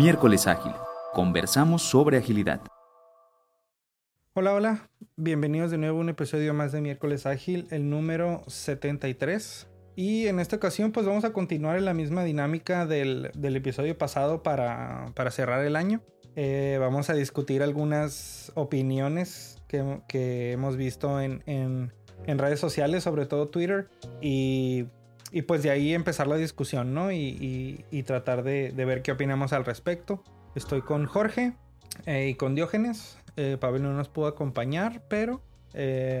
Miércoles Ágil. Conversamos sobre agilidad. Hola, hola. Bienvenidos de nuevo a un episodio más de Miércoles Ágil, el número 73. Y en esta ocasión pues vamos a continuar en la misma dinámica del, episodio pasado para, cerrar el año. Eh, vamos a discutir algunas opiniones que, hemos visto en, redes sociales, sobre todo Twitter. Y, pues de ahí empezar la discusión, ¿no? Y, tratar de, ver qué opinamos al respecto. Estoy con Jorge eh, y con Diógenes. Eh, Pablo no nos pudo acompañar, pero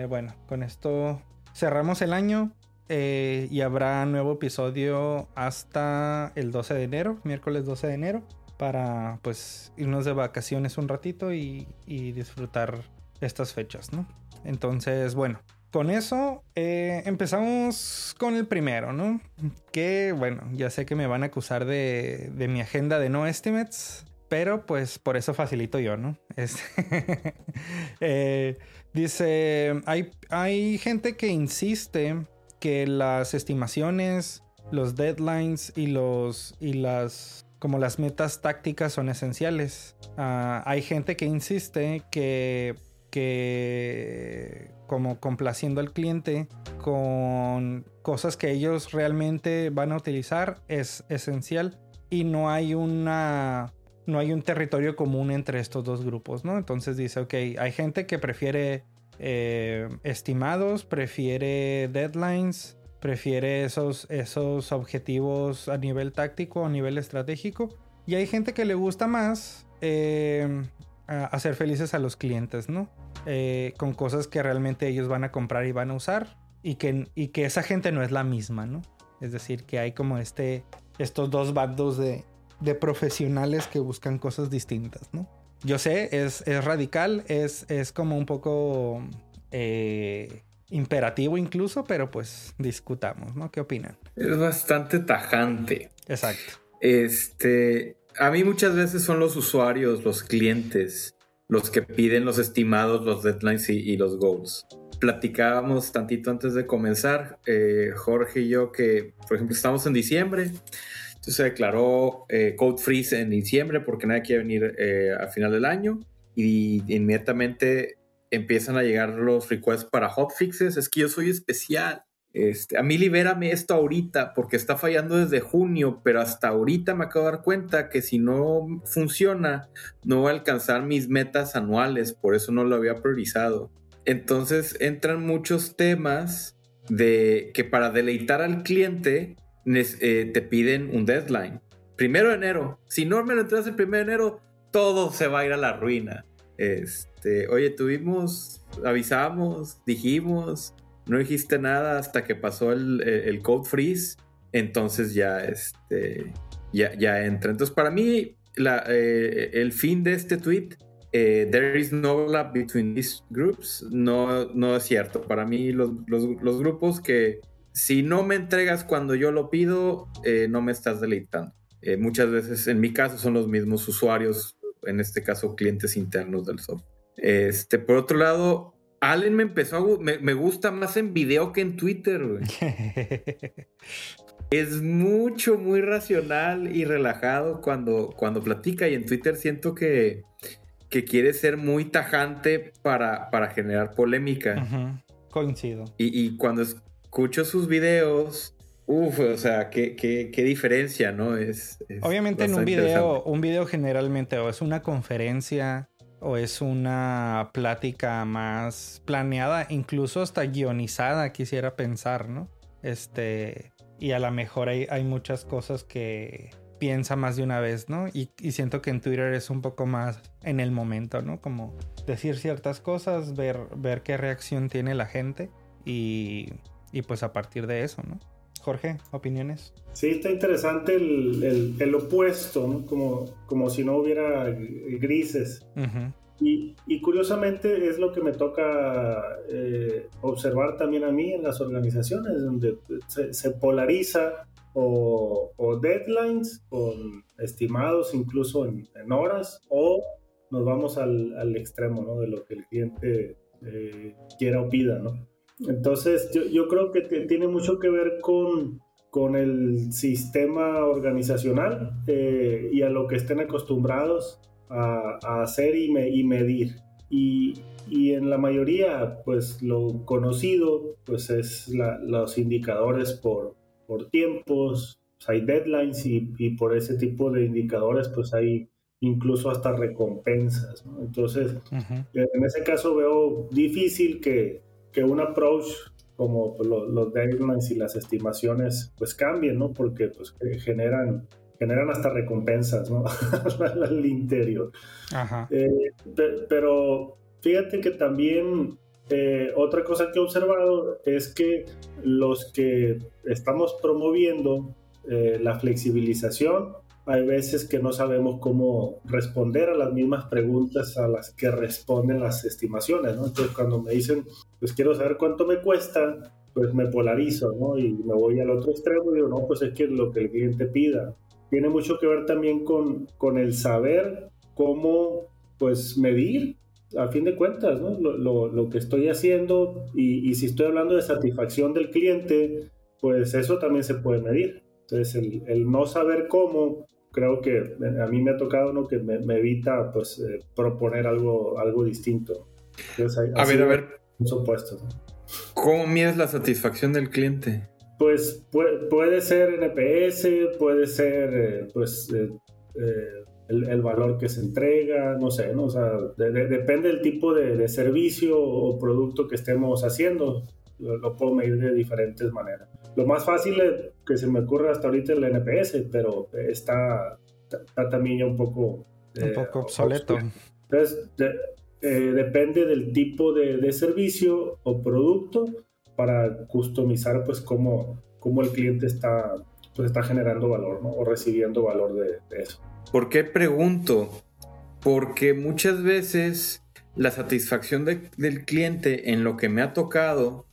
bueno, con esto cerramos el año. Eh, y habrá nuevo episodio hasta el 12 de enero, miércoles 12 de enero, para pues irnos de vacaciones un ratito y, disfrutar estas fechas, ¿no? Entonces, bueno, con eso eh, empezamos con el primero, ¿no? Que bueno, ya sé que me van a acusar de, mi agenda de no estimates, pero pues por eso facilito yo, ¿no? Eh, dice, hay, hay gente que insiste que las estimaciones, los deadlines y los y las como las metas tácticas son esenciales. Ah, hay gente que insiste que que como complaciendo al cliente con cosas que ellos realmente van a utilizar es esencial y no hay una no hay un territorio común entre estos dos grupos, ¿no? Entonces dice, ok, hay gente que prefiere eh, estimados, prefiere deadlines, prefiere esos, esos objetivos a nivel táctico, a nivel estratégico. Y hay gente que le gusta más eh, hacer felices a los clientes, ¿no? Eh, con cosas que realmente ellos van a comprar y van a usar. Y que, y que esa gente no es la misma, ¿no? Es decir, que hay como este, estos dos bandos de, de profesionales que buscan cosas distintas, ¿no? Yo sé, es, radical, es, es, como un poco eh, imperativo incluso, pero pues discutamos, ¿no? ¿Qué opinan? Es bastante tajante. Exacto. Este, a mí muchas veces son los usuarios, los clientes, los que piden los estimados, los deadlines y, los goals. Platicábamos tantito antes de comenzar, eh, Jorge y yo, que por ejemplo estamos en diciembre entonces se declaró eh, Code Freeze en diciembre porque nadie quiere venir eh, al final del año y inmediatamente empiezan a llegar los requests para hotfixes. Es que yo soy especial. Este, a mí libérame esto ahorita porque está fallando desde junio, pero hasta ahorita me acabo de dar cuenta que si no funciona no voy a alcanzar mis metas anuales, por eso no lo había priorizado. Entonces entran muchos temas de que para deleitar al cliente eh, te piden un deadline. Primero de enero. Si no me lo entregas el primero de enero, todo se va a ir a la ruina. Este, oye, tuvimos, avisamos, dijimos, no dijiste nada hasta que pasó el, code freeze. Entonces ya, este, ya, ya entra. Entonces, para mí, la, eh, el fin de este tweet, eh, there is no overlap between these groups, no, no es cierto. Para mí, los, los grupos que si no me entregas cuando yo lo pido, eh, no me estás deleitando. Eh, muchas veces, en mi caso, son los mismos usuarios, en este caso, clientes internos del software. Este, por otro lado, Allen me empezó a me, gusta más en video que en Twitter. es mucho, muy racional y relajado cuando, cuando platica y en Twitter siento que, que quiere ser muy tajante para, para generar polémica. Coincido. Y, y, cuando, es, escucho sus videos, uff, o sea, qué, qué, qué diferencia, ¿no? Es, Obviamente en un video, un video generalmente o es una conferencia o es una plática más planeada, incluso hasta guionizada, quisiera pensar, ¿no? Este, y a lo mejor hay, muchas cosas que piensa más de una vez, ¿no? Y, y, siento que en Twitter es un poco más en el momento, ¿no? Como decir ciertas cosas, ver, ver qué reacción tiene la gente y y pues a partir de eso, ¿no? Jorge, opiniones. Sí, está interesante el, el, opuesto, ¿no? Como, como si no hubiera grises. y, y, curiosamente es lo que me toca eh, observar también a mí en las organizaciones, donde se, polariza o, o, deadlines con estimados incluso en, horas, o nos vamos al, al, extremo, ¿no? De lo que el cliente eh, quiera o pida, ¿no? Entonces, yo, yo creo que tiene mucho que ver con, con el sistema organizacional eh, y a lo que estén acostumbrados a, hacer y, y medir. Y, y, en la mayoría, pues lo conocido, pues es los indicadores por, por tiempos, pues, hay deadlines y, y, por ese tipo de indicadores, pues hay incluso hasta recompensas. Entonces, en ese caso veo difícil que, que un approach como pues, los, deadlines y las estimaciones pues cambien, ¿no? Porque pues generan, generan hasta recompensas, ¿no? Al interior. Ajá. Eh, pero fíjate que también eh, otra cosa que he observado es que los que estamos promoviendo eh, la flexibilización hay veces que no sabemos cómo responder a las mismas preguntas a las que responden las estimaciones, ¿no? Entonces cuando me dicen, pues quiero saber cuánto me cuesta, pues me polarizo, ¿no? Y me voy al otro extremo y digo, no, pues es que lo que el cliente pida. Tiene mucho que ver también con, con el saber cómo, pues, medir, a fin de cuentas, ¿no? Lo, lo, lo que estoy haciendo y, y si estoy hablando de satisfacción del cliente, pues eso también se puede medir. Entonces, el, el, no saber cómo creo que a mí me ha tocado uno que me, evita pues eh, proponer algo, algo distinto. a ver, a ver. Supuesto. ¿Cómo mides la satisfacción del cliente? Pues puede, ser NPS, puede ser eh, pues eh, el, valor que se entrega, no sé, ¿no? O sea, depende del tipo de, servicio o producto que estemos haciendo. lo puedo medir de diferentes maneras. Lo más fácil que se me ocurre hasta ahorita es el NPS, pero está, está también ya un poco... Un eh, poco obsoleto. Entonces, eh, depende del tipo de, servicio o producto para customizar pues cómo, cómo el cliente está, pues, está generando valor o recibiendo valor de, de eso. ¿Por qué pregunto? Porque muchas veces la satisfacción del cliente en lo que me ha tocado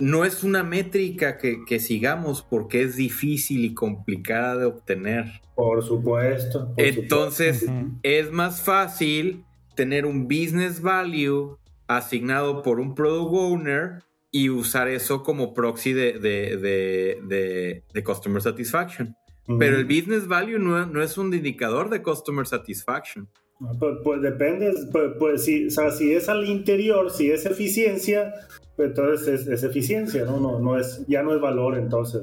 no es una métrica que, sigamos porque es difícil y complicada de obtener. Por supuesto. Entonces, es más fácil tener un business value asignado por un product owner y usar eso como proxy de, de, customer satisfaction. Pero el business value no, no, es un indicador de customer satisfaction. Pues, pues depende, pues, pues si, o sea, si es al interior, si es eficiencia, entonces es, eficiencia, ¿no? No, no es, ya no es valor entonces,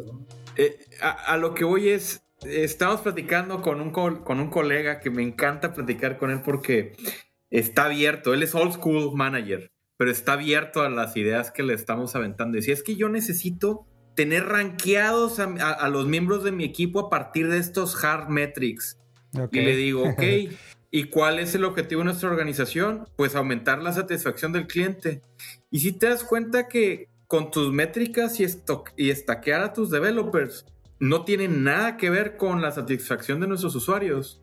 eh, a, lo que voy es, estamos platicando con un, con un colega que me encanta platicar con él porque está abierto, él es old school manager, pero está abierto a las ideas que le estamos aventando. Y si es que yo necesito tener rankeados a, los miembros de mi equipo a partir de estos hard metrics. Y le digo, ok, ¿y cuál es el objetivo de nuestra organización? Pues aumentar la satisfacción del cliente. Y si te das cuenta que con tus métricas y, y estaquear a tus developers no tiene nada que ver con la satisfacción de nuestros usuarios.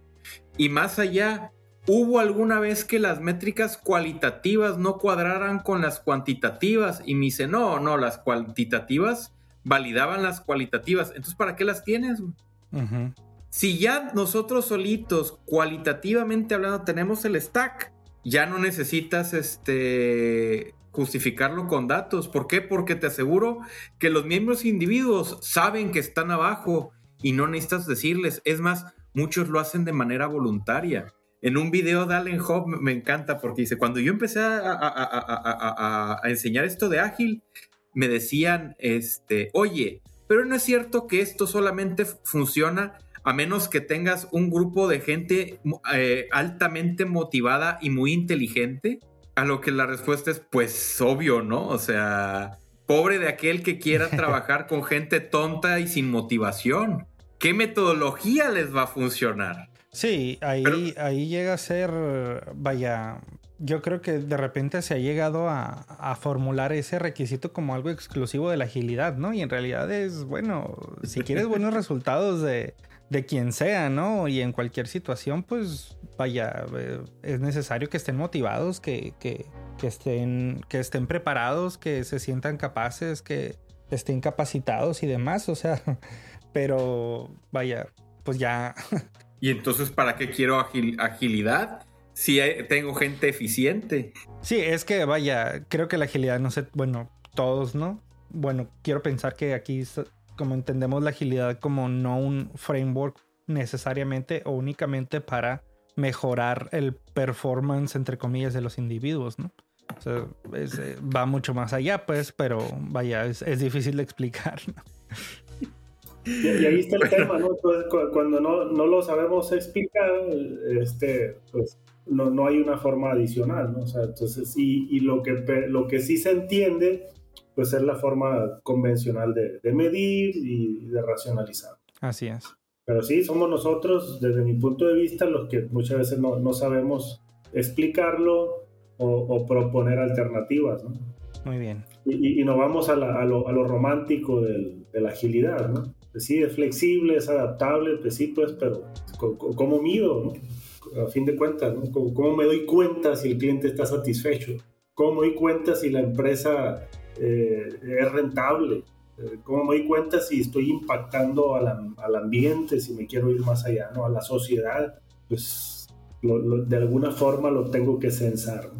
Y más allá, ¿hubo alguna vez que las métricas cualitativas no cuadraran con las cuantitativas? Y me dice, no, no, las cuantitativas validaban las cualitativas. Entonces, ¿para qué las tienes? Si ya nosotros solitos, cualitativamente hablando, tenemos el stack, ya no necesitas este justificarlo con datos. ¿Por qué? Porque te aseguro que los miembros individuos saben que están abajo y no necesitas decirles. Es más, muchos lo hacen de manera voluntaria. En un video de Allen Hobb me encanta porque dice, cuando yo empecé a, enseñar esto de ágil, me decían, este, oye, pero no es cierto que esto solamente funciona a menos que tengas un grupo de gente eh, altamente motivada y muy inteligente. A lo que la respuesta es, pues obvio, ¿no? O sea, pobre de aquel que quiera trabajar con gente tonta y sin motivación. ¿Qué metodología les va a funcionar? Sí, ahí, ahí llega a ser, vaya, yo creo que de repente se ha llegado a, a, formular ese requisito como algo exclusivo de la agilidad, ¿no? Y en realidad es, bueno, si quieres buenos resultados de, de quien sea, ¿no? Y en cualquier situación, pues vaya, eh, es necesario que estén motivados, que, que, estén, que estén preparados, que se sientan capaces, que estén capacitados y demás, o sea, pero vaya, pues ya. ¿Y entonces para qué quiero agilidad? Si tengo gente eficiente. Sí, es que vaya, creo que la agilidad, no sé, bueno, todos, ¿no? Bueno, quiero pensar que aquí como entendemos la agilidad como no un framework necesariamente o únicamente para mejorar el performance, entre comillas, de los individuos, ¿no? O sea, eh, va mucho más allá, pues, pero vaya, es, difícil de explicar. ¿no? Y, ahí está el tema, ¿no? cuando no, no, lo sabemos explicar, este, pues no, no, hay una forma adicional, ¿no? O sea, entonces, y, y, lo, que, lo que sí se entiende, pues es la forma convencional de, de medir y de racionalizar. Así es. Pero sí, somos nosotros, desde mi punto de vista, los que muchas veces no, no sabemos explicarlo o, proponer alternativas, ¿no? Muy bien. Y, y, nos vamos a, a, lo, a lo, romántico de la agilidad, ¿no? Sí, es flexible, es adaptable, pues sí, pues, pero ¿cómo mido, no? A fin de cuentas, ¿no? ¿Cómo, me doy cuenta si el cliente está satisfecho? ¿Cómo me doy cuenta si la empresa eh, es rentable? Eh, ¿Cómo me doy cuenta si estoy impactando al ambiente, si me quiero ir más allá, ¿no? A la sociedad, pues de alguna forma lo tengo que censar,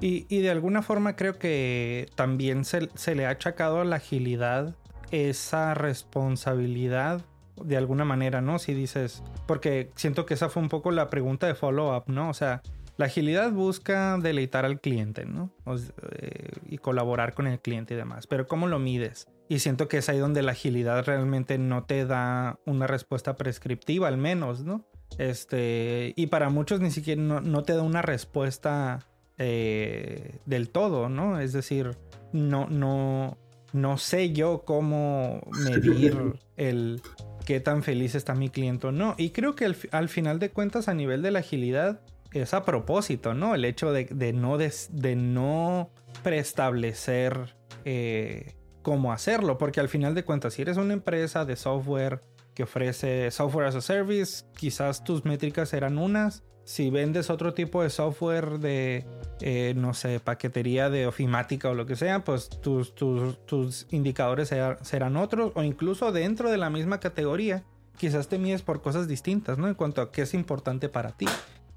y, de alguna forma creo que también se, se, le ha achacado a la agilidad esa responsabilidad de alguna manera, ¿no? Si dices, porque siento que esa fue un poco la pregunta de follow-up, ¿no? O sea, la agilidad busca deleitar al cliente, ¿no? Eh, y colaborar con el cliente y demás, pero ¿cómo lo mides? Y siento que es ahí donde la agilidad realmente no te da una respuesta prescriptiva, al menos, ¿no? Este, y para muchos ni siquiera no, te da una respuesta eh, del todo, ¿no? Es decir, no, no, no sé yo cómo medir el qué tan feliz está mi cliente o no. Y creo que al, final de cuentas, a nivel de la agilidad, es a propósito, ¿no? El hecho de, no, de no preestablecer eh, cómo hacerlo, porque al final de cuentas, si eres una empresa de software que ofrece software as a service, quizás tus métricas serán unas. Si vendes otro tipo de software de, eh, no sé, paquetería de ofimática o lo que sea, pues tus, tus, indicadores serán otros. O incluso dentro de la misma categoría, quizás te mides por cosas distintas, ¿no? En cuanto a qué es importante para ti.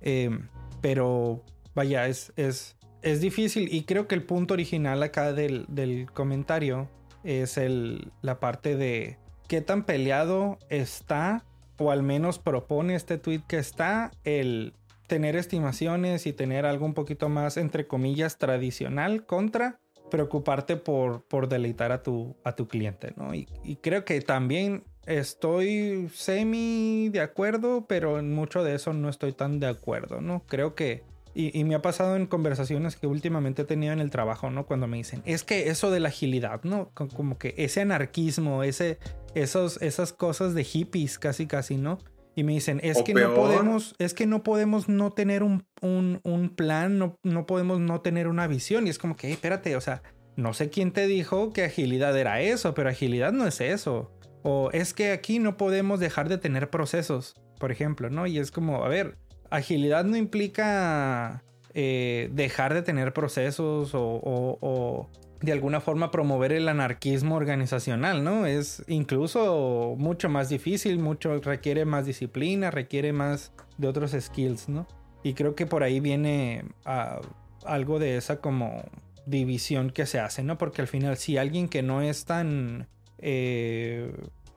Em, pero vaya, es, es, es difícil y creo que el punto original acá del, del comentario es el, la parte de qué tan peleado está, o al menos propone este tweet que está, el tener estimaciones y tener algo un poquito más, entre comillas, tradicional contra preocuparte por, por deleitar a tu, a tu cliente, ¿no? Y, y creo que también estoy semi de acuerdo, pero en mucho de eso no estoy tan de acuerdo, ¿no? Creo que y, me ha pasado en conversaciones que últimamente he tenido en el trabajo, ¿no? Cuando me dicen, es que eso de la agilidad, ¿no? Como que ese anarquismo, ese, esos, esas cosas de hippies, casi, casi, ¿no? Y me dicen, es que no podemos, es que no podemos no tener un, un, plan, no, no, podemos no tener una visión. Y es como que, espérate, o sea, no sé quién te dijo que agilidad era eso, pero agilidad no es eso. O es que aquí no podemos dejar de tener procesos, por ejemplo, ¿no? Y es como, a ver, agilidad no implica eh, dejar de tener procesos o, de alguna forma promover el anarquismo organizacional, ¿no? Es incluso mucho más difícil, mucho requiere más disciplina, requiere más de otros skills, ¿no? Y creo que por ahí viene ah, algo de esa como división que se hace, ¿no? Porque al final si alguien que no es tan eh,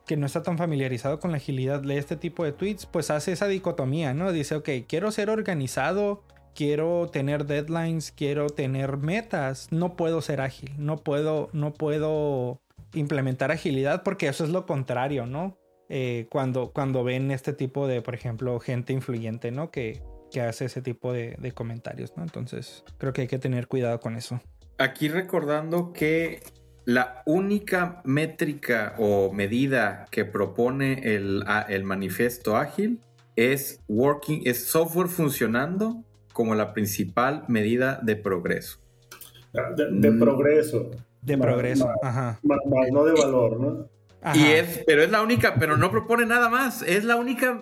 que no está tan familiarizado con la agilidad lee este tipo de tweets, pues hace esa dicotomía, ¿no? Dice, ok, quiero ser organizado, quiero tener deadlines, quiero tener metas, no puedo ser ágil, no puedo, no puedo implementar agilidad porque eso es lo contrario, ¿no? Eh, cuando, cuando ven este tipo de, por ejemplo, gente influyente, ¿no? Que, que hace ese tipo de, de comentarios, ¿no? Entonces, creo que hay que tener cuidado con eso. Aquí recordando que la única métrica o medida que propone el, el manifiesto ágil es working, es software funcionando como la principal medida de progreso. De, mm. progreso. De progreso, ajá. no de valor, ¿no? Y es, pero es la única, pero no propone nada más. Es la única,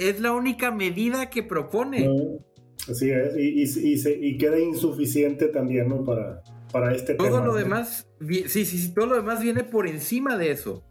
es la única medida que propone. así es, y, y, y, queda insuficiente también, ¿no? Para, para este todo lo demás, sí, sí, sí, todo lo demás viene por encima de eso.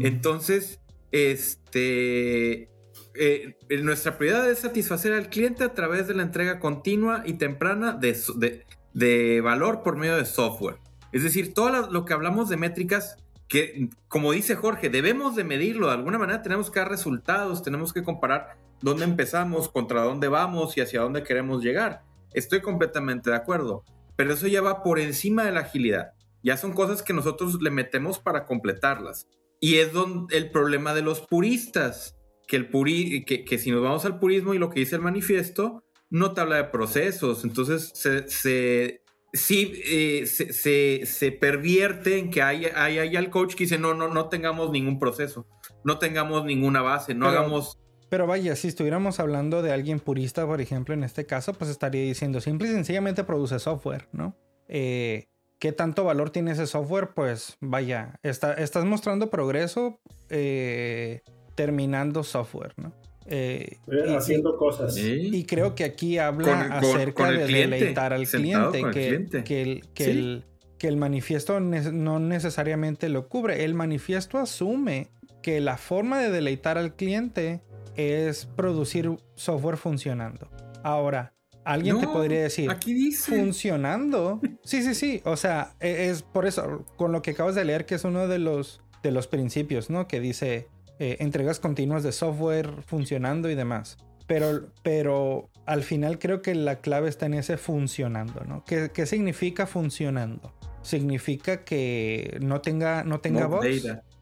Entonces, este, eh, nuestra prioridad es satisfacer al cliente a través de la entrega continua y temprana de, de, valor por medio de software. Es decir, todo lo que hablamos de métricas que, como dice Jorge, debemos de medirlo, de alguna manera tenemos que dar resultados, tenemos que comparar dónde empezamos, contra dónde vamos y hacia dónde queremos llegar. Estoy completamente de acuerdo, pero eso ya va por encima de la agilidad. Ya son cosas que nosotros le metemos para completarlas. Y es donde el problema de los puristas, que, el puri, que, que si nos vamos al purismo y lo que dice el manifiesto, no te habla de procesos, entonces se, se sí eh, se, se, pervierte en que hay, hay, hay, el coach que dice, no, no, no tengamos ningún proceso, no tengamos ninguna base, no hagamos... Pero vaya, si estuviéramos hablando de alguien purista, por ejemplo, en este caso, pues estaría diciendo, simple y sencillamente produce software, ¿no? Eh, ¿Qué tanto valor tiene ese software? Pues vaya, está, estás mostrando progreso eh, terminando software, ¿no? Eh, haciendo cosas. Y creo que aquí habla acerca de deleitar al cliente, que, Que, el, que, el, que el manifiesto no necesariamente lo cubre. El manifiesto asume que la forma de deleitar al cliente es producir software funcionando. Ahora, alguien te podría decir, aquí dice. funcionando. Sí, sí, sí. O sea, e, es por eso, con lo que acabas de leer, que es uno de los, de los principios, ¿no? Que dice, eh, entregas continuas de software funcionando y demás. Pero, pero al final creo que la clave está en ese funcionando, ¿no? ¿Qué, qué significa funcionando? Significa que no tenga, no tenga voz.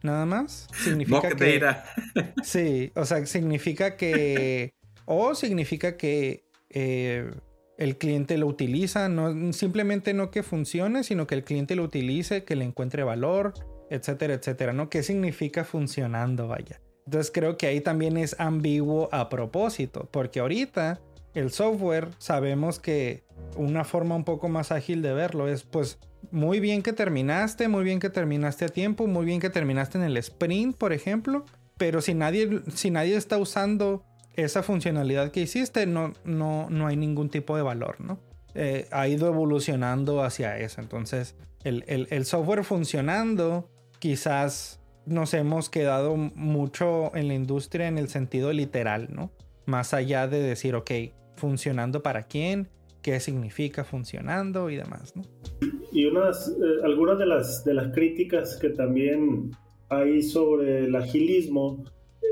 Nada más. Significa que. sí, o sea, significa que. o significa que eh, el cliente lo utiliza. No, simplemente no que funcione, sino que el cliente lo utilice, que le encuentre valor, etcétera, etcétera, ¿no? ¿Qué significa funcionando, vaya? Entonces creo que ahí también es ambiguo a propósito, porque ahorita el software sabemos que una forma un poco más ágil de verlo es pues muy bien que terminaste, muy bien que terminaste a tiempo, muy bien que terminaste en el sprint, por ejemplo, pero si nadie, si nadie está usando esa funcionalidad que hiciste, no, no, no hay ningún tipo de valor, ¿no? Eh, ha ido evolucionando hacia eso. Entonces, el, el software funcionando quizás nos hemos quedado mucho en la industria en el sentido literal, ¿no? Más allá de decir, ok, funcionando para quién, qué significa funcionando y demás, ¿no? Y unas, eh, algunas de las, de las críticas que también hay sobre el agilismo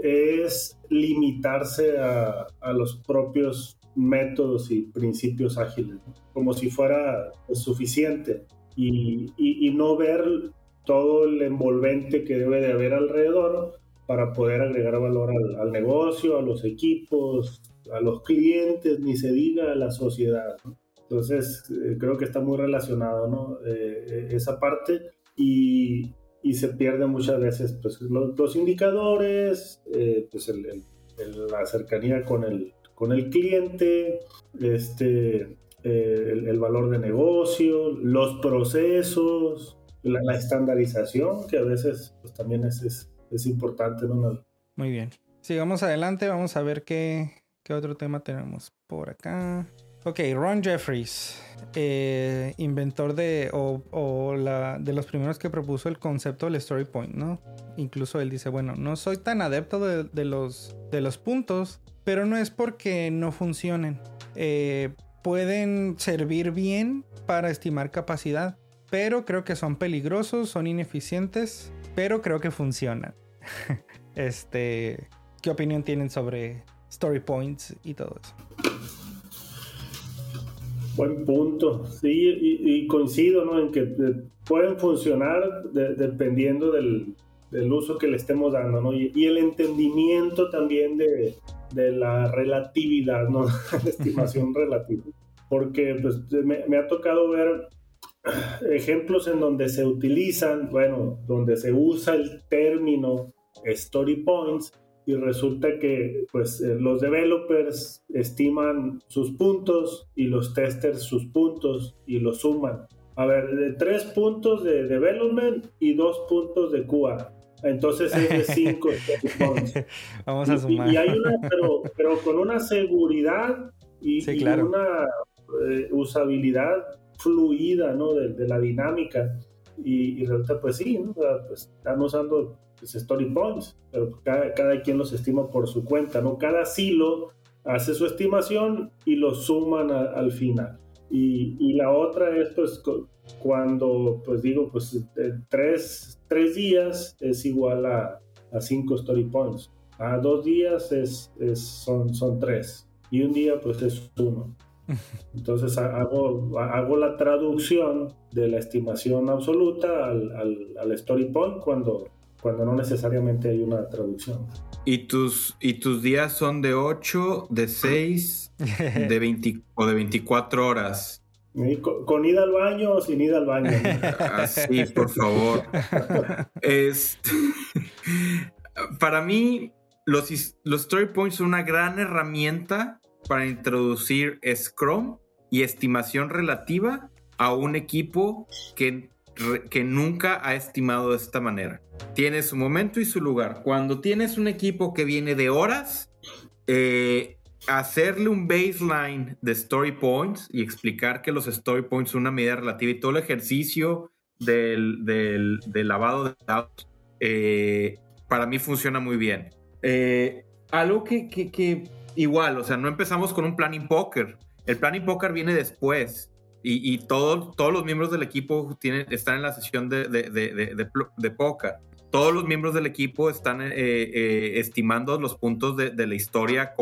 es limitarse a, a los propios métodos y principios ágiles, como si fuera suficiente y, y, y no ver todo el envolvente que debe de haber alrededor para poder agregar valor al, negocio, a los equipos, a los clientes, ni se diga a la sociedad. Entonces, eh, creo que está muy relacionado ¿no? Eh, eh, esa parte y, se pierde muchas veces pues, los, indicadores, pues la cercanía con el, con el cliente, este, el valor de negocio, los procesos, la, estandarización, que a veces pues, también es, es, importante. ¿no? Muy bien. Sigamos adelante, vamos a ver qué, qué otro tema tenemos por acá. Ok, Ron Jeffries, eh, inventor de, o, la, de los primeros que propuso el concepto del story point, ¿no? Incluso él dice, bueno, no soy tan adepto de, los, de los puntos, pero no es porque no funcionen. Eh, pueden servir bien para estimar capacidad, pero creo que son peligrosos, son ineficientes, pero creo que funcionan. este, ¿qué opinión tienen sobre story points y todo eso? Buen punto, sí, y, coincido ¿no? en que eh, pueden funcionar dependiendo del, uso que le estemos dando, ¿no? Y, el entendimiento también de, la relatividad, ¿no? la estimación relativa. Porque pues, me, ha tocado ver ejemplos en donde se utilizan, bueno, donde se usa el término story points y resulta que pues eh, los developers estiman sus puntos y los testers sus puntos y los suman. A ver, de tres puntos de development y dos puntos de QA. Entonces es de cinco points. Vamos a sumar. Y, hay una, pero, con una seguridad y, una eh, usabilidad fluida, ¿no? De, la dinámica. Y, resulta, pues sí, ¿no? pues, están usando pues, story points, pero cada, quien los estima por su cuenta, ¿no? Cada silo hace su estimación y lo suman al final. Y, la otra es pues cuando pues digo pues tres, tres días es igual a, cinco story points. A dos días es, es, son, son tres y un día pues es uno. Entonces hago, hago la traducción de la estimación absoluta al, al, story point cuando, cuando no necesariamente hay una traducción. ¿Y tus, y tus días son de 8, de 6, de 20, o de 24 horas? Con, ida al baño o sin ida al baño. Así, por favor. Este, para mí, los, los story points son una gran herramienta para introducir Scrum y estimación relativa a un equipo que, que nunca ha estimado de esta manera. Tiene su momento y su lugar. Cuando tienes un equipo que viene de horas, eh, hacerle un baseline de story points y explicar que los story points son una medida relativa y todo el ejercicio del, lavado de datos, eh, para mí funciona muy bien. Eh, algo que, que igual, o sea, no empezamos con un planning poker. El planning poker viene después. Y, y todos los miembros del equipo tienen, están en la sesión de, de, de, de póker. Todos los miembros del equipo están eh, eh, estimando los puntos de, la historia,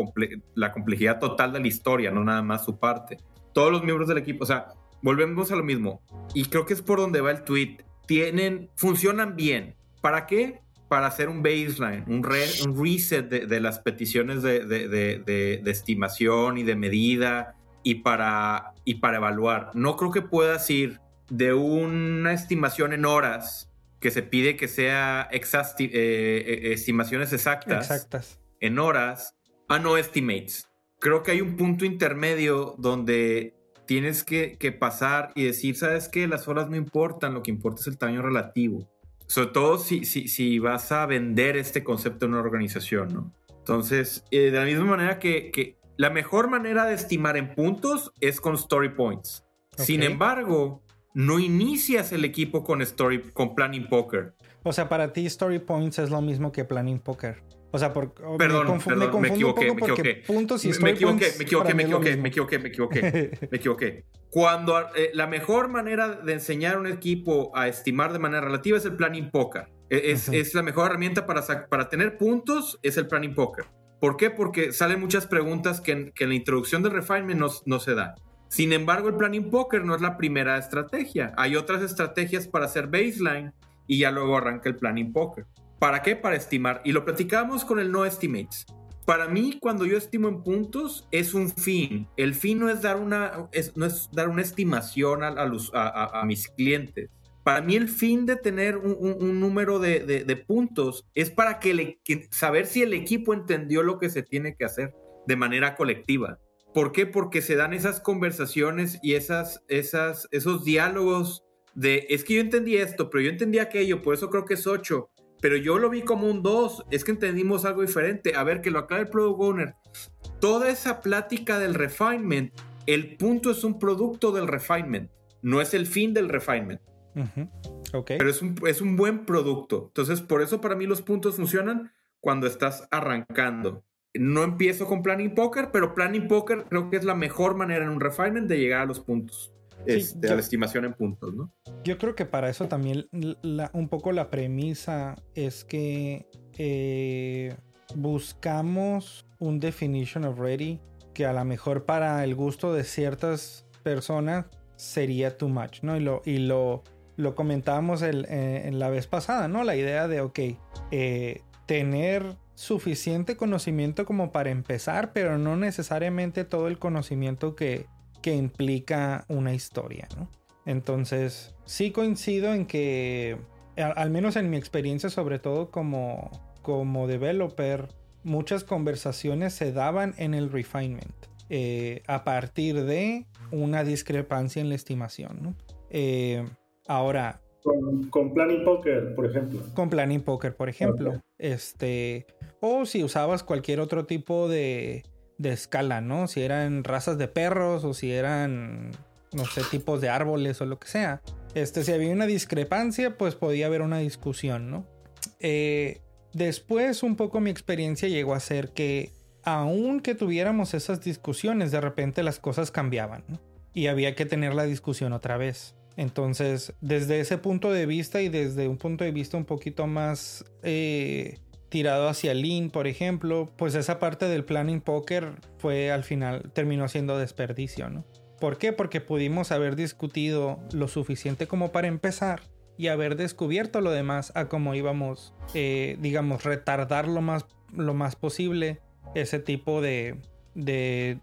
la complejidad total de la historia, no nada más su parte. Todos los miembros del equipo, o sea, volvemos a lo mismo. Y creo que es por donde va el tweet. Tienen, funcionan bien. ¿Para qué? Para hacer un baseline, un, reset de, las peticiones de, estimación y de medida y para, y para evaluar. No creo que puedas ir de una estimación en horas que se pide que sea eh, eh, estimaciones exactas, exactas en horas a no estimates. Creo que hay un punto intermedio donde tienes que, que pasar y decir, ¿sabes qué? Las horas no importan, lo que importa es el tamaño relativo sobre todo si, si, si vas a vender este concepto en una organización, ¿no? Entonces, eh, de la misma manera que, que, la mejor manera de estimar en puntos es con story points. Sin embargo, no inicias el equipo con story con planning poker. O sea, para ti story points es lo mismo que planning poker. O sea, por, perdón, me, perdón, me, equivoqué, me equivoqué. Puntos y me equivoqué, me equivoqué, me equivoqué, me equivoqué, me equivoqué, me equivoqué. Cuando eh, la mejor manera de enseñar a un equipo a estimar de manera relativa es el planning poker. E, es, es la mejor herramienta para, para tener puntos, es el planning poker. ¿Por qué? Porque salen muchas preguntas que, que en la introducción del refinement no, no se da. Sin embargo, el planning poker no es la primera estrategia. Hay otras estrategias para hacer baseline y ya luego arranca el planning poker. ¿Para qué? Para estimar. Y lo platicamos con el no estimates. Para mí, cuando yo estimo en puntos, es un fin. El fin no es dar una, no es dar una estimación a, a, mis clientes. Para mí, el fin de tener un, número de, puntos es para que, saber si el equipo entendió lo que se tiene que hacer de manera colectiva. ¿Por qué? Porque se dan esas conversaciones y esas, esas, esos diálogos de, es que yo entendí esto, pero yo entendí aquello, por eso creo que es 8 pero yo lo vi como un 2. Es que entendimos algo diferente. A ver, que lo aclare el Product Owner. Toda esa plática del refinement, el punto es un producto del refinement, no es el fin del refinement. Pero es un, es un buen producto. Entonces, por eso para mí los puntos funcionan cuando estás arrancando. No empiezo con Planning Poker, pero Planning Poker creo que es la mejor manera en un refinement de llegar a los puntos este, a la estimación en puntos, ¿no? Yo creo que para eso también un poco la premisa es que eh, buscamos un definition of ready que a lo mejor para el gusto de ciertas personas sería too much, ¿no? Y lo, y lo, lo comentábamos eh, en la vez pasada, ¿no? La idea de, ok, eh, tener suficiente conocimiento como para empezar, pero no necesariamente todo el conocimiento que, que implica una historia, ¿no? Entonces, sí coincido en que, al, menos en mi experiencia, sobre todo como, como developer, muchas conversaciones se daban en el refinement eh, a partir de una discrepancia en la estimación, ¿no? Eh, ahora... Con, Planning Poker, por ejemplo. Con Planning Poker, por ejemplo. Este... O si usabas cualquier otro tipo de, de escala, ¿no? Si eran razas de perros o si eran, no sé, tipos de árboles o lo que sea. Este, si había una discrepancia, pues podía haber una discusión, ¿no? Eh, después, un poco mi experiencia llegó a ser que, aun que tuviéramos esas discusiones, de repente las cosas cambiaban, ¿no? y había que tener la discusión otra vez. Entonces, desde ese punto de vista y desde un punto de vista un poquito más eh, tirado hacia Lean, por ejemplo, pues esa parte del planning poker fue al final, terminó siendo desperdicio, ¿no? ¿Por qué? Porque pudimos haber discutido lo suficiente como para empezar y haber descubierto lo demás a cómo íbamos, eh, digamos, retardar lo más, lo más posible ese tipo de, de,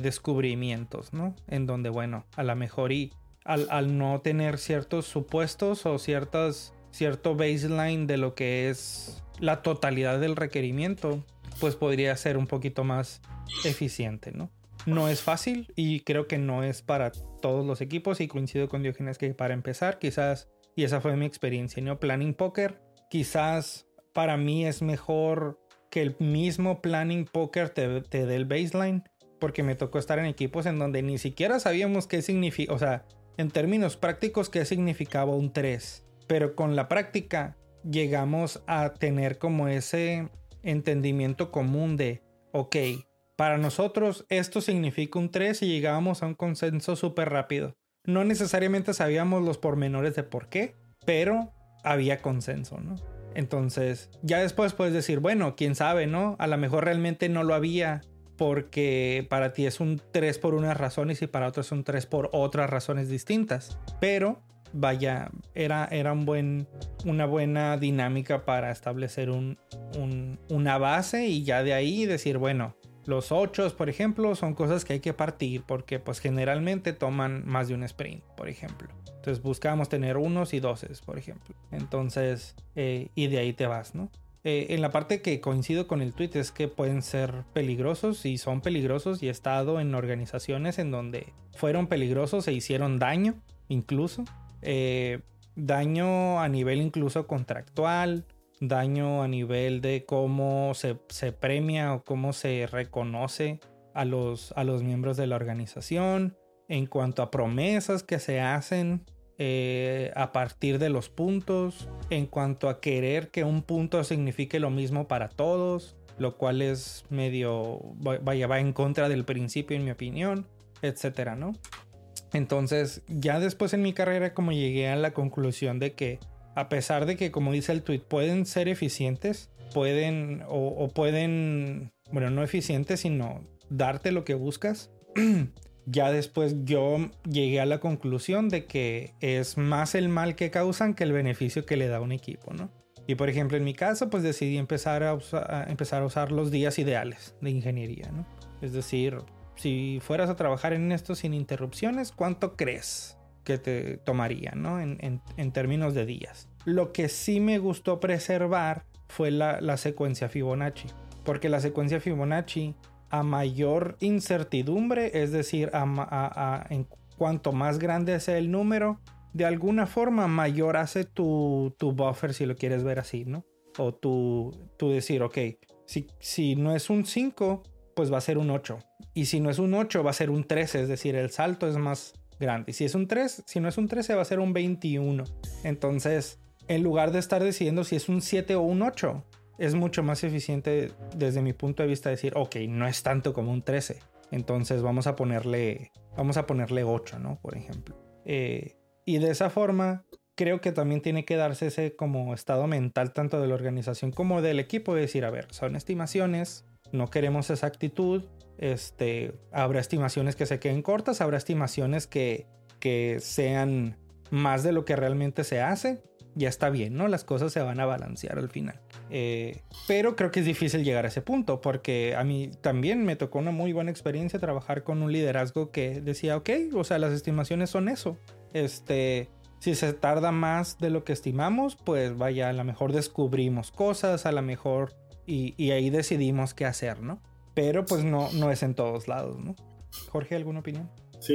descubrimientos, ¿no? En donde, bueno, a lo mejor y al, no tener ciertos supuestos o ciertas, cierto baseline de lo que es la totalidad del requerimiento, pues podría ser un poquito más eficiente, ¿no? No es fácil y creo que no es para todos los equipos y coincido con Diogenes que para empezar quizás, y esa fue mi experiencia, ¿no? Planning Poker, quizás para mí es mejor que el mismo Planning Poker te, te dé el baseline, porque me tocó estar en equipos en donde ni siquiera sabíamos qué significa, o sea, en términos prácticos qué significaba un 3, pero con la práctica llegamos a tener como ese entendimiento común de, ok, para nosotros esto significa un 3 y llegábamos a un consenso súper rápido. No necesariamente sabíamos los pormenores de por qué, pero había consenso, ¿no? Entonces, ya después puedes decir, bueno, quién sabe, ¿no? A lo mejor realmente no lo había porque para ti es un 3 por unas razones y para otros es un 3 por otras razones distintas. Pero, vaya, era, un buen, una buena dinámica para establecer un, una base y ya de ahí decir, bueno, los 8, por ejemplo, son cosas que hay que partir porque pues generalmente toman más de un sprint, por ejemplo. Entonces buscamos tener unos y doses, por ejemplo. Entonces, eh, y de ahí te vas, ¿no? Eh, en la parte que coincido con el tweet es que pueden ser peligrosos y son peligrosos y he estado en organizaciones en donde fueron peligrosos e hicieron daño, incluso. Eh, daño a nivel incluso contractual, daño a nivel de cómo se, premia o cómo se reconoce a los, a los miembros de la organización, en cuanto a promesas que se hacen eh, a partir de los puntos, en cuanto a querer que un punto signifique lo mismo para todos, lo cual es medio, vaya, va en contra del principio en mi opinión, etcétera, ¿no? Entonces, ya después en mi carrera como llegué a la conclusión de que a pesar de que, como dice el tweet, pueden ser eficientes, pueden o, pueden, bueno, no eficientes, sino darte lo que buscas. ya después yo llegué a la conclusión de que es más el mal que causan que el beneficio que le da un equipo, ¿no? Y por ejemplo, en mi caso, pues decidí empezar a, empezar a usar los días ideales de ingeniería, ¿no? Es decir, si fueras a trabajar en esto sin interrupciones, ¿cuánto crees que te tomaría, ¿no? En, términos de días. Lo que sí me gustó preservar fue la, secuencia Fibonacci, porque la secuencia Fibonacci a mayor incertidumbre, es decir, en cuanto más grande sea el número, de alguna forma mayor hace tu, buffer si lo quieres ver así, ¿no? O tu, tu decir, ok, si, si no es un 5, pues va a ser un 8. Y si no es un 8, va a ser un 13, es decir, el salto es más, grande. Si es un 3, si no es un 13 va a ser un 21. Entonces, en lugar de estar decidiendo si es un 7 o un 8, es mucho más eficiente desde mi punto de vista decir, ok, no es tanto como un 13. Entonces vamos a ponerle, vamos a ponerle 8, ¿no? Por ejemplo. Eh, y de esa forma, creo que también tiene que darse ese como estado mental tanto de la organización como del equipo de decir, a ver, son estimaciones, no queremos esa actitud. Este, habrá estimaciones que se queden cortas, habrá estimaciones que, que sean más de lo que realmente se hace. Ya está bien, ¿no? Las cosas se van a balancear al final. Eh, pero creo que es difícil llegar a ese punto porque a mí también me tocó una muy buena experiencia trabajar con un liderazgo que decía, ok, o sea, las estimaciones son eso. Este, si se tarda más de lo que estimamos, pues vaya, a lo mejor descubrimos cosas, a lo mejor y, ahí decidimos qué hacer, ¿no? Pero pues no, no es en todos lados, ¿no? Jorge, ¿alguna opinión? Sí,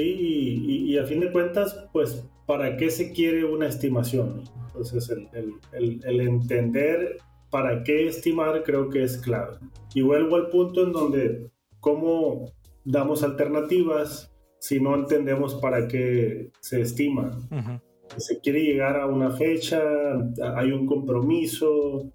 y, a fin de cuentas, pues, ¿para qué se quiere una estimación? Entonces, el, el, entender para qué estimar creo que es clave. Y vuelvo al punto en donde, ¿cómo damos alternativas si no entendemos para qué se estima? Se quiere llegar a una fecha, hay un compromiso,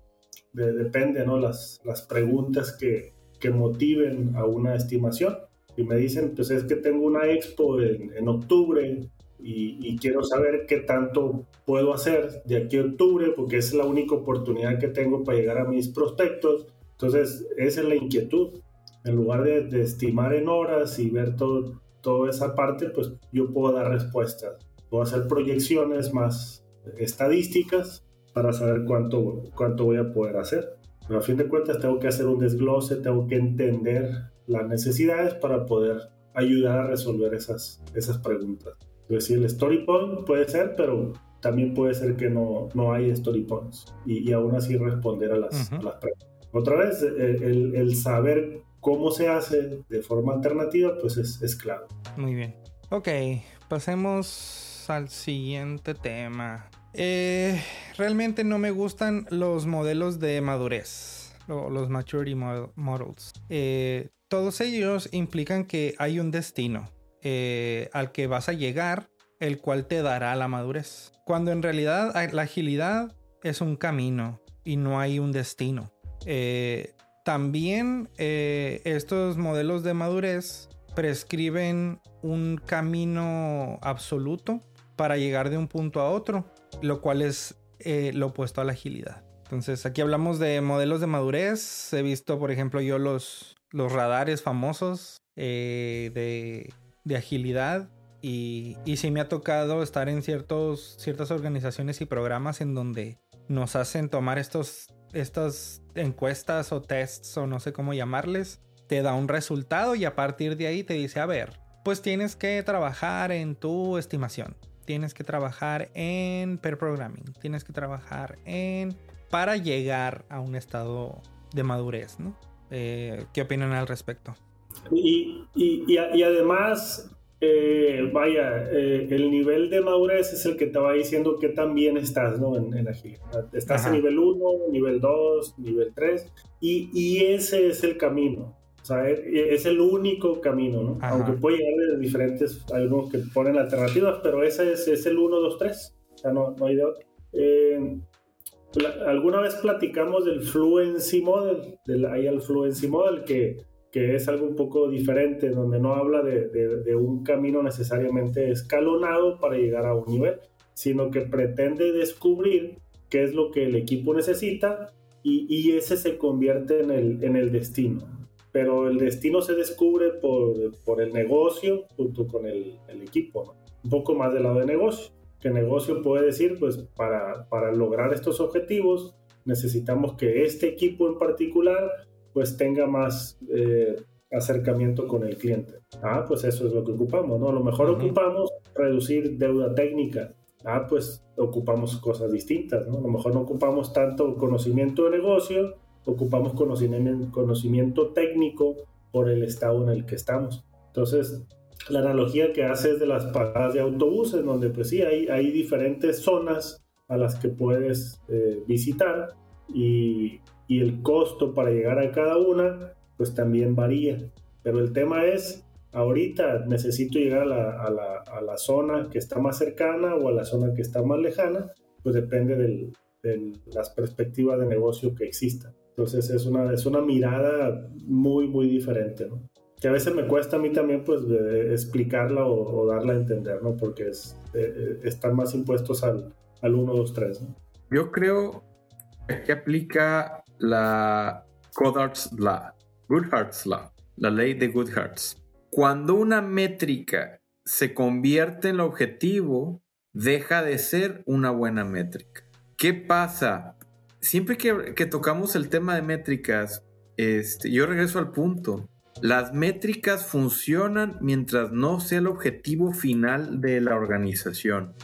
depende, ¿no? Las, las preguntas que, que, motiven a una estimación. y me dicen, pues es que tengo una expo en, octubre y, quiero saber qué tanto puedo hacer de aquí a octubre, porque es la única oportunidad que tengo para llegar a mis prospectos. Entonces, esa es la inquietud. En lugar de, estimar en horas y ver todo, toda esa parte, pues yo puedo dar respuestas. Puedo hacer proyecciones más estadísticas para saber cuánto, cuánto voy a poder hacer. Pero a fin de cuentas tengo que hacer un desglose, tengo que entender las necesidades para poder ayudar a resolver esas, esas preguntas. Es decir, el story point puede ser, pero también puede ser que no, no hay story points y, y aún así responder a las, las preguntas. Otra vez, el, el, saber cómo se hace de forma alternativa, pues es, es clave. Muy bien. Ok, pasemos al siguiente tema. Eh, realmente no me gustan los modelos de madurez, los maturity models. Eh, todos ellos implican que hay un destino eh, al que vas a llegar, el cual te dará la madurez. Cuando en realidad la agilidad es un camino y no hay un destino. también estos modelos de madurez prescriben un camino absoluto para llegar de un punto a otro lo cual es eh, lo opuesto a la agilidad. Entonces, aquí hablamos de modelos de madurez. He visto, por ejemplo, yo los, los radares famosos eh, de, de, agilidad. Y, y sí me ha tocado estar en ciertos, ciertas organizaciones y programas en donde nos hacen tomar estos, estas encuestas o tests o no sé cómo llamarles. Te da un resultado y a partir de ahí te dice, a ver, pues tienes que trabajar en tu estimación tienes que trabajar en per programming, tienes que trabajar en para llegar a un estado de madurez, ¿no? Eh, ¿Qué opinan al respecto? Y, y, y, además, eh, vaya, eh, el nivel de madurez es el que te va diciendo qué tan bien estás ¿no? en, agilidad. Estás en nivel 1, nivel 2, nivel 3, y, y, ese es el camino. Sea, es el único camino, ¿no? Aunque puede llegar de diferentes, hay algunos que ponen alternativas, pero ese es, es el 1, 2, 3. O sea, no, no hay de otro. Eh, alguna vez platicamos del Fluency Model, del IAL Fluency Model, que, que es algo un poco diferente, donde no habla de, de, de, un camino necesariamente escalonado para llegar a un nivel, sino que pretende descubrir qué es lo que el equipo necesita y, y ese se convierte en el, en el destino pero el destino se descubre por, por el negocio junto con el, el equipo, un poco más del lado de negocio, que negocio puede decir, pues para, para lograr estos objetivos necesitamos que este equipo en particular pues tenga más eh, acercamiento con el cliente. Ah, pues eso es lo que ocupamos, ¿no? A lo mejor ocupamos reducir deuda técnica. Ah, pues ocupamos cosas distintas, ¿no? A lo mejor no ocupamos tanto conocimiento de negocio, ocupamos conocimiento, conocimiento técnico por el estado en el que estamos. Entonces, la analogía que hace es de las paradas de autobuses, donde pues sí, hay, hay diferentes zonas a las que puedes eh, visitar y, y, el costo para llegar a cada una pues también varía. Pero el tema es, ahorita necesito llegar a la, a la, a la zona que está más cercana o a la zona que está más lejana, pues depende de las perspectivas de negocio que existan. Entonces es una, es una mirada muy, muy diferente, ¿no? Que a veces me cuesta a mí también, pues, explicarla o, darla a entender, ¿no? Porque es, eh, eh, están más impuestos al, al 1, 2, 3, ¿no? Yo creo que aplica la Goddard's Law, Goodhart's Law, la ley de Goodhart's. Cuando una métrica se convierte en el objetivo, deja de ser una buena métrica. ¿Qué pasa? Siempre que, tocamos el tema de métricas, este, yo regreso al punto. Las métricas funcionan mientras no sea el objetivo final de la organización.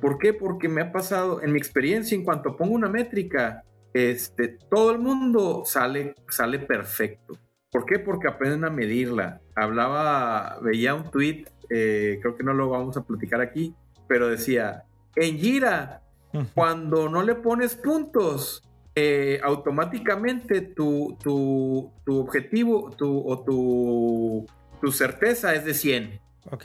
¿Por qué? Porque me ha pasado, en mi experiencia, en cuanto pongo una métrica, este, todo el mundo sale, sale perfecto. ¿Por qué? Porque aprenden a medirla. Hablaba, veía un tweet, eh, creo que no lo vamos a platicar aquí, pero decía, en Gira cuando no le pones puntos, eh, automáticamente tu, tu, tu objetivo tu, o tu, tu, certeza es de 100. Ok.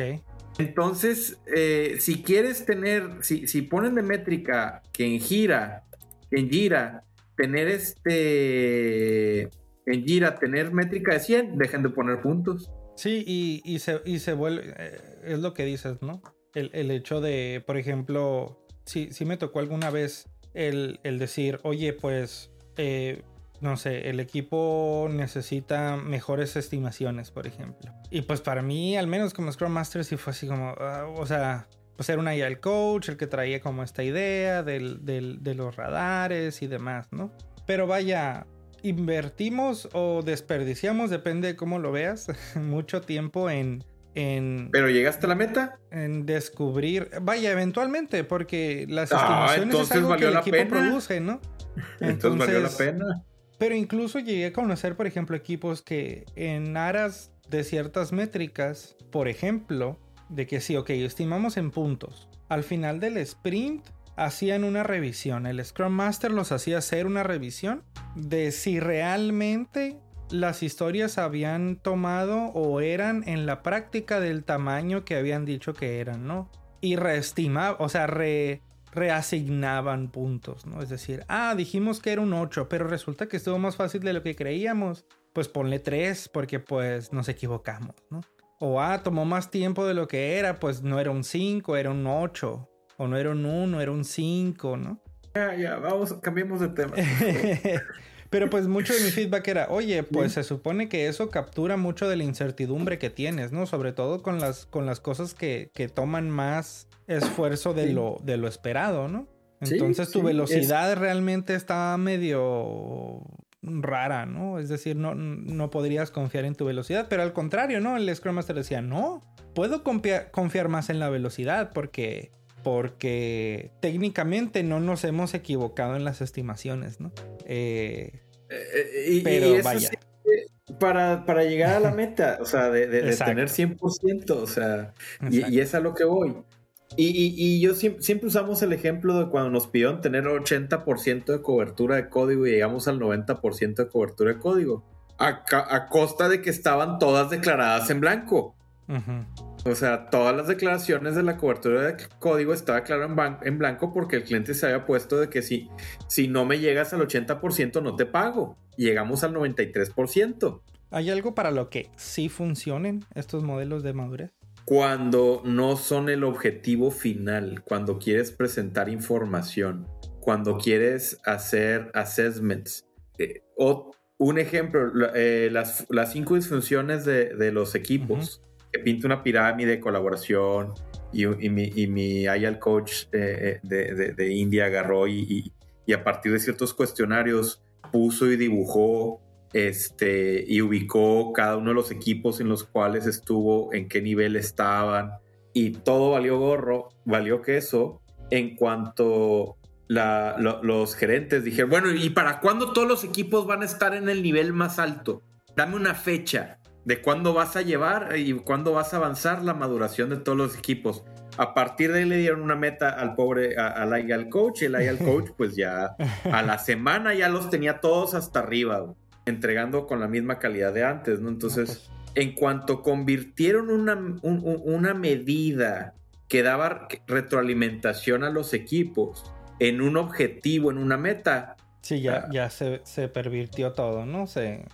Entonces, eh, si quieres tener, si, si ponen de métrica que en gira, en gira, tener este, en gira, tener métrica de 100, dejen de poner puntos. Sí, y, y, se, y se vuelve, eh, es lo que dices, ¿no? El, el hecho de, por ejemplo, sí, sí me tocó alguna vez el, el decir, oye, pues, eh, no sé, el equipo necesita mejores estimaciones, por ejemplo. Y pues para mí, al menos como Scrum Master, sí fue así como, ah, o sea, pues era un el coach, el que traía como esta idea del, del, de los radares y demás, ¿no? Pero vaya, invertimos o desperdiciamos, depende de cómo lo veas, mucho tiempo en, en... ¿Pero llegaste a la meta? En descubrir, vaya, eventualmente, porque las ah, estimaciones es algo que el equipo produce, ¿no? Entonces, valió la pena. Pero incluso llegué a conocer, por ejemplo, equipos que en aras de ciertas métricas, por ejemplo, de que sí, ok, estimamos en puntos. Al final del sprint hacían una revisión. El Scrum Master los hacía hacer una revisión de si realmente las historias habían tomado o eran en la práctica del tamaño que habían dicho que eran, ¿no? Y reestimaba, o sea, re, reasignaban puntos, ¿no? Es decir, ah, dijimos que era un 8, pero resulta que estuvo más fácil de lo que creíamos. Pues ponle 3 porque pues nos equivocamos, ¿no? O ah, tomó más tiempo de lo que era, pues no era un 5, era un 8. O no era un 1, era un 5, ¿no? Ya, ya, vamos, cambiemos de tema. Pero pues mucho de mi feedback era, oye, pues se supone que eso captura mucho de la incertidumbre que tienes, ¿no? Sobre todo con las, con las cosas que, que toman más esfuerzo de, lo, de lo esperado, ¿no? Entonces tu velocidad realmente está medio rara, ¿no? Es decir, no, no podrías confiar en tu velocidad, pero al contrario, ¿no? El Scrum Master decía, no, puedo confiar más en la velocidad porque, porque técnicamente no nos hemos equivocado en las estimaciones, ¿no? Eh, eh, pero vaya. para, para, llegar a la meta, o sea, de, tener 100%, o sea, y, y, es a lo que voy. Y, yo siempre, usamos el ejemplo de cuando nos pidieron tener 80% de cobertura de código y llegamos al 90% de cobertura de código. A, costa de que estaban todas declaradas en blanco. O sea, todas las declaraciones de la cobertura de código estaba claro en, en, blanco porque el cliente se había puesto de que si, si no me llegas al 80% no te pago. Llegamos al 93%. ¿Hay algo para lo que sí funcionen estos modelos de madurez? cuando no son el objetivo final, cuando quieres presentar información, cuando quieres hacer assessments. Eh, o un ejemplo, eh, las, cinco disfunciones de, los equipos, que pinta una pirámide de colaboración y, mi, y IAL coach de, India agarró y, y a partir de ciertos cuestionarios puso y dibujó este, y ubicó cada uno de los equipos en los cuales estuvo, en qué nivel estaban, y todo valió gorro, valió queso, en cuanto los gerentes dijeron, bueno, ¿y para cuándo todos los equipos van a estar en el nivel más alto? Dame una fecha de cuándo vas a llevar y cuándo vas a avanzar la maduración de todos los equipos. A partir de ahí le dieron una meta al pobre, al, al coach, el al coach pues ya a la semana ya los tenía todos hasta arriba entregando con la misma calidad de antes, ¿no? Entonces, pues. en cuanto convirtieron una, una medida que daba retroalimentación a los equipos en un objetivo, en una meta. Sí, ya, ah, ya se, pervirtió todo, ¿no? Se,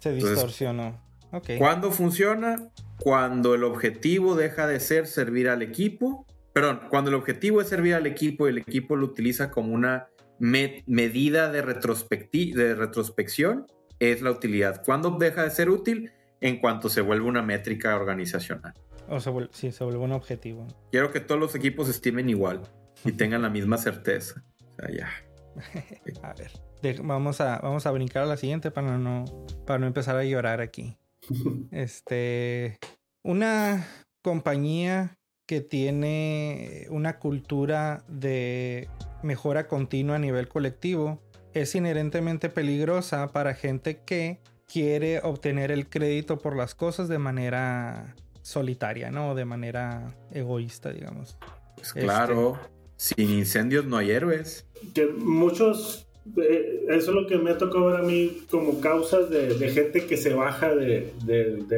se distorsionó. Okay. ¿Cuándo funciona? Cuando el objetivo deja de ser servir al equipo. Perdón, cuando el objetivo es servir al equipo y el equipo lo utiliza como una medida de, de retrospección es la utilidad. ¿Cuándo deja de ser útil? En cuanto se vuelve una métrica organizacional. O se vuelve, sí, se vuelve un objetivo. Quiero que todos los equipos estimen igual y tengan la misma certeza. O sea, ya. a ver, vamos, a, vamos a brincar a la siguiente para no, para no empezar a llorar aquí. este, una compañía que tiene una cultura de mejora continua a nivel colectivo es inherentemente peligrosa para gente que quiere obtener el crédito por las cosas de manera solitaria, ¿no? De manera egoísta, digamos. Pues claro, este, sin incendios no hay héroes. Que muchos, eso es lo que me ha tocado ver a mí como causas de, gente que se baja de,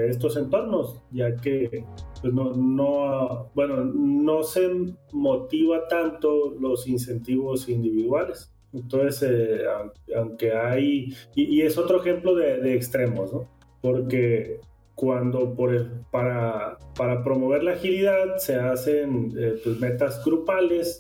estos entornos, ya que pues no, no, bueno, no se motiva tanto los incentivos individuales. Entonces, eh, aunque hay, y, es otro ejemplo de, extremos, ¿no? Porque cuando por, para, para promover la agilidad se hacen eh, pues, metas grupales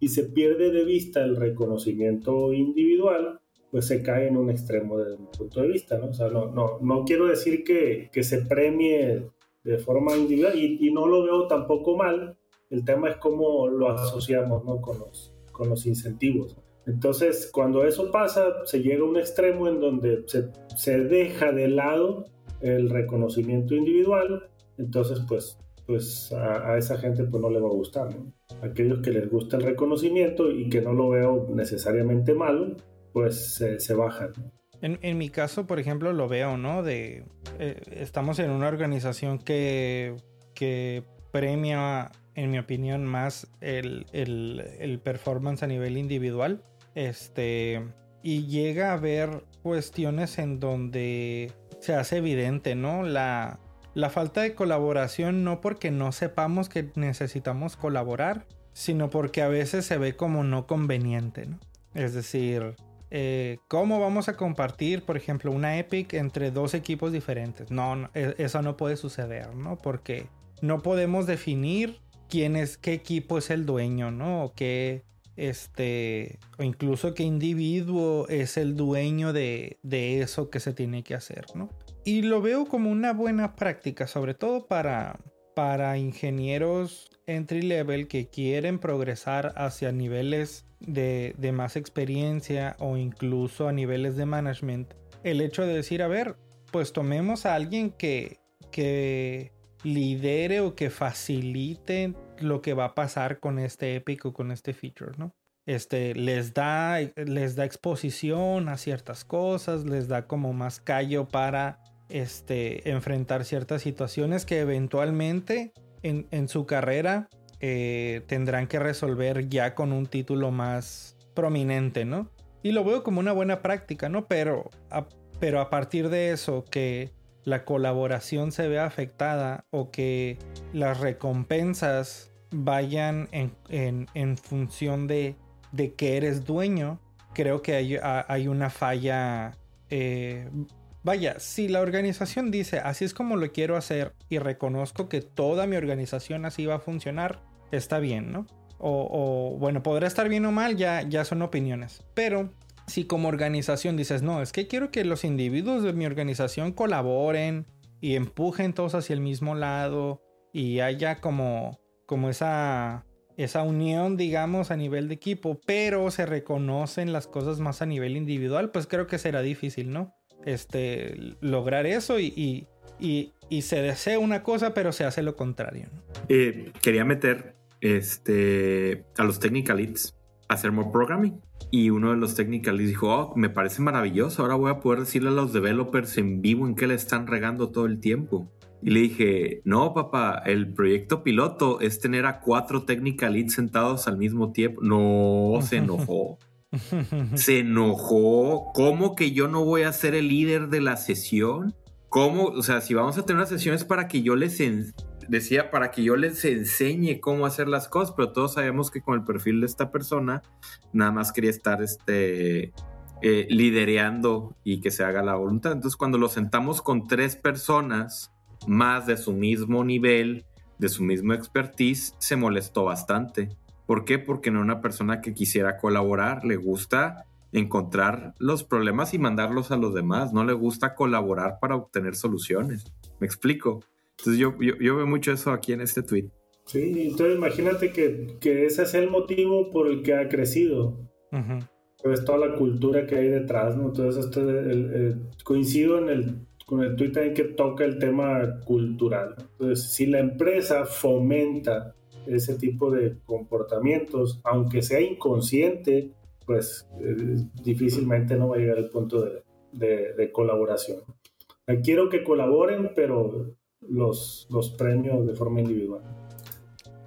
y se pierde de vista el reconocimiento individual, pues se cae en un extremo desde mi punto de vista, ¿no? O sea, no, no, no quiero decir que, que, se premie de forma individual y, y, no lo veo tampoco mal, el tema es cómo lo asociamos, ¿no? Con los, con los incentivos. Entonces, cuando eso pasa, se llega a un extremo en donde se, se deja de lado el reconocimiento individual, entonces pues, pues a, esa gente pues no le va a gustar. Aquellos que les gusta el reconocimiento y que no lo veo necesariamente malo, pues se, bajan. en, mi caso, por ejemplo, lo veo, ¿no? De, eh, estamos en una organización que, que premia, en mi opinión, más el, el, el performance a nivel individual. Este, y llega a haber cuestiones en donde se hace evidente, ¿no? La, la falta de colaboración no porque no sepamos que necesitamos colaborar, sino porque a veces se ve como no conveniente, ¿no? Es decir, eh, ¿cómo vamos a compartir, por ejemplo, una Epic entre dos equipos diferentes? No, no, e, eso no puede suceder, ¿no? Porque no podemos definir quién es, qué equipo es el dueño, ¿no? O qué, este, o incluso qué individuo es el dueño de, de, eso que se tiene que hacer, ¿no? Y lo veo como una buena práctica, sobre todo para, para ingenieros entry level que quieren progresar hacia niveles de, de más experiencia o incluso a niveles de management. El hecho de decir, a ver, pues tomemos a alguien que, que lidere o que facilite lo que va a pasar con este epic o con este feature, ¿no? Este, les da, les da exposición a ciertas cosas, les da como más callo para este, enfrentar ciertas situaciones que eventualmente en, en su carrera eh, tendrán que resolver ya con un título más prominente, ¿no? Y lo veo como una buena práctica, ¿no? Pero a, pero a partir de eso, que la colaboración se vea afectada o que las recompensas vayan en, en, en función de, de, que eres dueño, creo que hay, hay una falla. Eh, vaya, si la organización dice así es como lo quiero hacer y reconozco que toda mi organización así va a funcionar, está bien, ¿no? O, o bueno, podrá estar bien o mal, ya, ya son opiniones. Pero si como organización dices, no, es que quiero que los individuos de mi organización colaboren y empujen todos hacia el mismo lado y haya como, como esa, esa unión, digamos, a nivel de equipo, pero se reconocen las cosas más a nivel individual, pues creo que será difícil, ¿no? Este, lograr eso y, y, y, y se desea una cosa, pero se hace lo contrario. Eh, quería meter este, a los technical leads a hacer more programming. Y uno de los technical leads dijo, oh, me parece maravilloso, ahora voy a poder decirle a los developers en vivo en qué le están regando todo el tiempo. Y le dije, no, papá, el proyecto piloto es tener a cuatro technical leads sentados al mismo tiempo. No, se enojó. se enojó. ¿Cómo que yo no voy a ser el líder de la sesión? ¿Cómo? O sea, si vamos a tener una sesión es para que yo les decía para que yo les enseñe cómo hacer las cosas, pero todos sabemos que con el perfil de esta persona nada más quería estar este, eh, lidereando y que se haga la voluntad. Entonces cuando lo sentamos con tres personas más de su mismo nivel, de su mismo expertise, se molestó bastante. ¿Por qué? Porque no era una persona que quisiera colaborar, le gusta encontrar los problemas y mandarlos a los demás, no le gusta colaborar para obtener soluciones. ¿Me explico? Entonces yo, yo, yo, veo mucho eso aquí en este tweet. Sí, entonces imagínate que, que ese es el motivo por el que ha crecido. Uh -huh. Pues toda la cultura que hay detrás, ¿no? Entonces este, el, el, coincido en el, con el tweet ahí que toca el tema cultural. Entonces, si la empresa fomenta ese tipo de comportamientos, aunque sea inconsciente, pues eh, difícilmente no va a llegar al punto de, de, de colaboración. Quiero que colaboren, pero los, los premios de forma individual.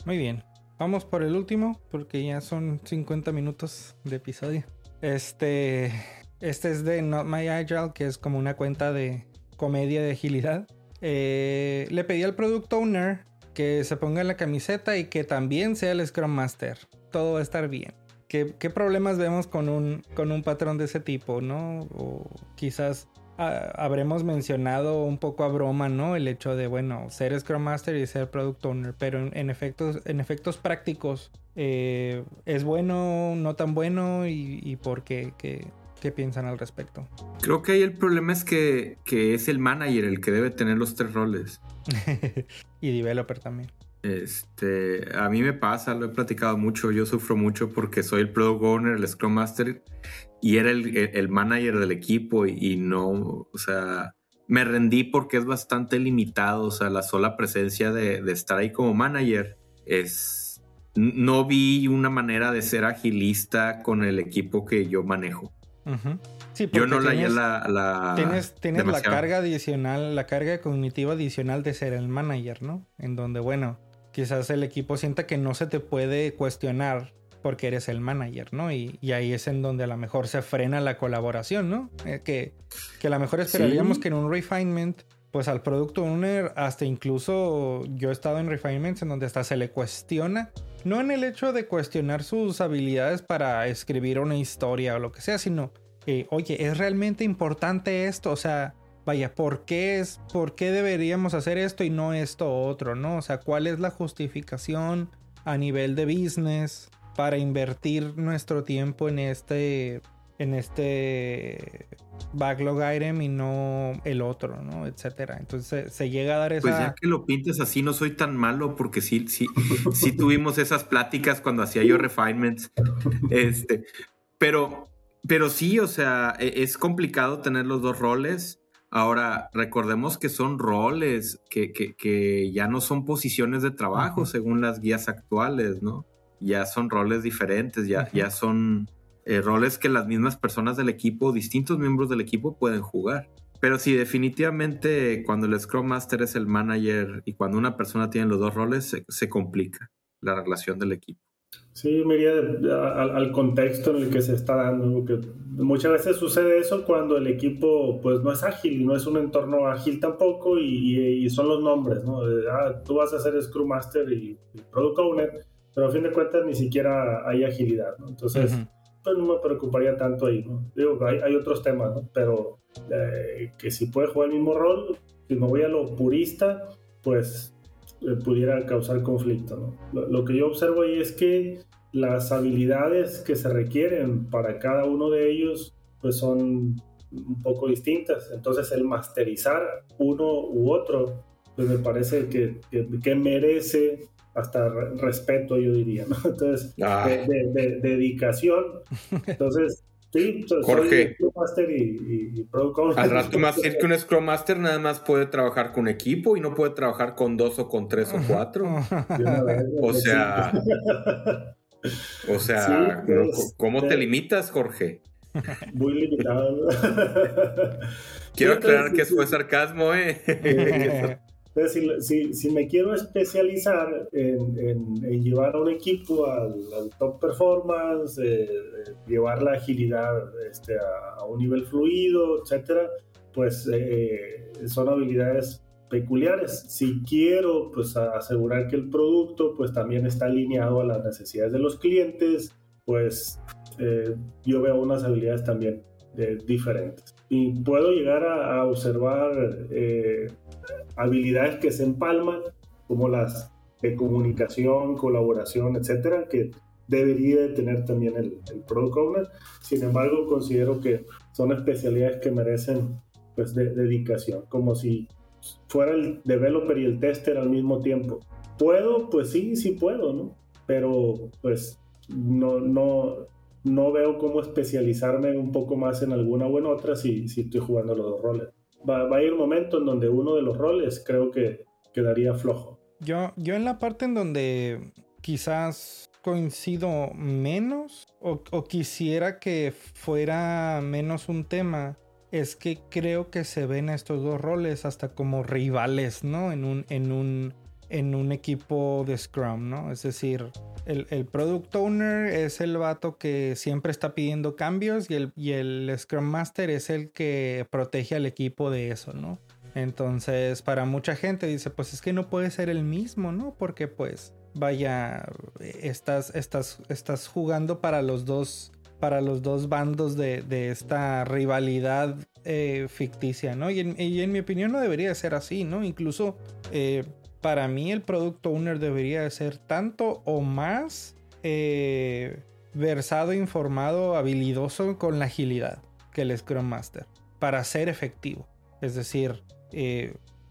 Muy bien. Vamos por el último, porque ya son 50 minutos de episodio. Este, este es de Not My Agile, que es como una cuenta de comedia de agilidad. Eh, le pedí al product owner que se ponga la camiseta y que también sea el Scrum Master. Todo va a estar bien. ¿qué, problemas vemos con un, con un patrón de ese tipo, no? O quizás ah, habremos mencionado un poco a broma, ¿no? El hecho de, bueno, ser Scrum Master y ser Product Owner, pero en, efectos, en efectos prácticos, eh, ¿es bueno, no tan bueno y, y por? ¿Qué, ¿Qué piensan al respecto? Creo que ahí el problema es que, que es el manager el que debe tener los tres roles. y developer también. Este, a mí me pasa, lo he platicado mucho, yo sufro mucho porque soy el product owner, el scrum master y era el, el manager del equipo y, no, o sea, me rendí porque es bastante limitado, o sea, la sola presencia de, de estar ahí como manager es, no vi una manera de ser agilista con el equipo que yo manejo. Yo no la, la, Tienes, tienes la carga adicional, la carga cognitiva adicional de ser el manager, ¿no? En donde, bueno, quizás el equipo sienta que no se te puede cuestionar porque eres el manager, ¿no? Y, ahí es en donde a lo mejor se frena la colaboración, ¿no? Eh, que, que a lo mejor esperaríamos que en un refinement, pues al producto owner, hasta incluso yo he estado en refinements en donde hasta se le cuestiona, no en el hecho de cuestionar sus habilidades para escribir una historia o lo que sea, sino, que, oye, ¿es realmente importante esto? O sea, vaya, ¿por qué es, por qué deberíamos hacer esto y no esto otro, no? O sea, ¿cuál es la justificación a nivel de business para invertir nuestro tiempo en este, en este backlog item y no el otro, ¿no? Etcétera. Entonces se llega a dar esa... Pues ya que lo pintes así no soy tan malo porque sí, sí, sí tuvimos esas pláticas cuando hacía yo refinements. Este, pero, pero sí, o sea, e, es complicado tener los dos roles. Ahora, recordemos que son roles, que, ya no son posiciones de trabajo según las guías actuales, ¿no? Ya son roles diferentes, ya, ya son eh, roles que las mismas personas del equipo, distintos miembros del equipo pueden jugar. Pero sí, definitivamente cuando el Scrum Master es el manager y cuando una persona tiene los dos roles, se complica la relación del equipo. Sí, me iría al, contexto en el que se está dando, porque muchas veces sucede eso cuando el equipo pues no es ágil y no es un entorno ágil tampoco y, son los nombres, ¿no? ah, tú vas a ser Scrum Master y, Product Owner, pero a fin de cuentas ni siquiera hay agilidad, ¿no? Entonces, pues no me preocuparía tanto ahí, ¿no? Digo, hay, otros temas. Pero eh, que si puede jugar el mismo rol, si me voy a lo purista, pues eh, pudiera causar conflicto. Lo, que yo observo ahí es que las habilidades que se requieren para cada uno de ellos pues son un poco distintas. Entonces el masterizar uno u otro pues me parece que, que, merece hasta respeto, yo diría, ¿no? Entonces, ah. de, dedicación. Entonces, Sí, Jorge. Scrum Master y, Al rato más decir que un Scrum Master nada más puede trabajar con equipo y no puede trabajar con dos o con tres o cuatro. o sea. o sea, pues, ¿cómo te limitas, Jorge? Muy limitado. Quiero aclarar que eso fue sarcasmo, ¿eh? Entonces, si, si, me quiero especializar en, en, llevar a un equipo al, top performance, eh, llevar la agilidad este, a, un nivel fluido, etcétera, pues eh, son habilidades peculiares. Si quiero pues asegurar que el producto pues también está alineado a las necesidades de los clientes, pues eh, yo veo unas habilidades también diferentes. Y puedo llegar a, observar habilidades que se empalman, como las de comunicación, colaboración, etcétera, que debería tener también el, el, Product Owner. Sin embargo, considero que son especialidades que merecen pues, de, dedicación, como si fuera el developer y el tester al mismo tiempo. ¿Puedo? Pues sí, sí puedo, ¿no? Pero pues no, no, no veo cómo especializarme un poco más en alguna o en otra si, si estoy jugando los dos roles va, a ir un momento en donde uno de los roles creo que quedaría flojo. Yo, yo en la parte en donde quizás coincido menos o, quisiera que fuera menos un tema es que creo que se ven estos dos roles hasta como rivales, ¿no? En un, en un, en un equipo de Scrum, ¿no? Es decir, el, el, Product Owner es el vato que siempre está pidiendo cambios y el, y el Scrum Master es el que protege al equipo de eso, ¿no? Entonces, para mucha gente dice, pues es que no puede ser el mismo, ¿no? Porque pues vaya, estás, estás, estás jugando para los dos, para los dos bandos de, esta rivalidad eh, ficticia, ¿no? Y en, mi opinión no debería ser así, ¿no? Incluso eh, para mí el Product Owner debería ser tanto o más eh, versado, informado, habilidoso con la agilidad que el Scrum Master para ser efectivo. Es decir,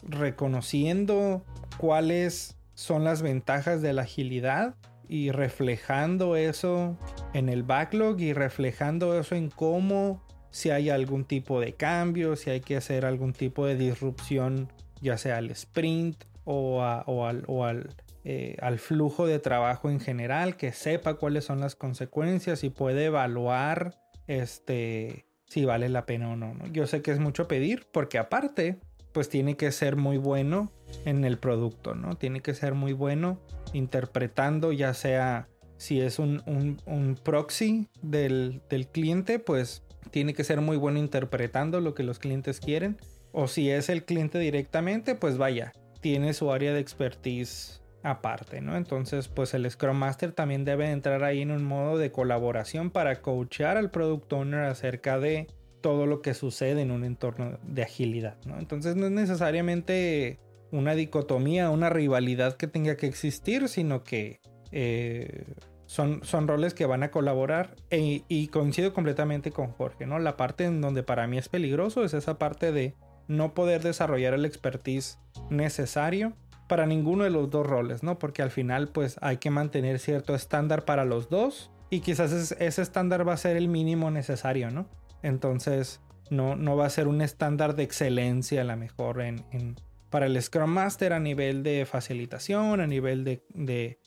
reconociendo cuáles son las ventajas de la agilidad y reflejando eso en el backlog y reflejando eso en cómo si hay algún tipo de cambio, si hay que hacer algún tipo de disrupción, ya sea al sprint o, al, eh, al, flujo de trabajo en general, que sepa cuáles son las consecuencias y puede evaluar este, si vale la pena o no. Yo sé que es mucho pedir porque aparte pues tiene que ser muy bueno en el producto, ¿no? Tiene que ser muy bueno interpretando, ya sea si es un, proxy del, cliente, pues tiene que ser muy bueno interpretando lo que los clientes quieren. O si es el cliente directamente, pues vaya, tiene su área de expertise aparte, ¿no? Entonces, pues el Scrum Master también debe entrar ahí en un modo de colaboración para coachar al Product Owner acerca de todo lo que sucede en un entorno de agilidad. ¿no? Entonces no es necesariamente una dicotomía, una rivalidad que tenga que existir, sino que eh, son, roles que van a colaborar e, y coincido completamente con Jorge, ¿no? La parte en donde para mí es peligroso es esa parte de no poder desarrollar el expertise necesario para ninguno de los dos roles, ¿no? Porque al final pues hay que mantener cierto estándar para los dos y quizás ese estándar va a ser el mínimo necesario, ¿no? Entonces, no, no va a ser un estándar de excelencia a mejor en, para el Scrum Master a nivel de facilitación, a nivel de,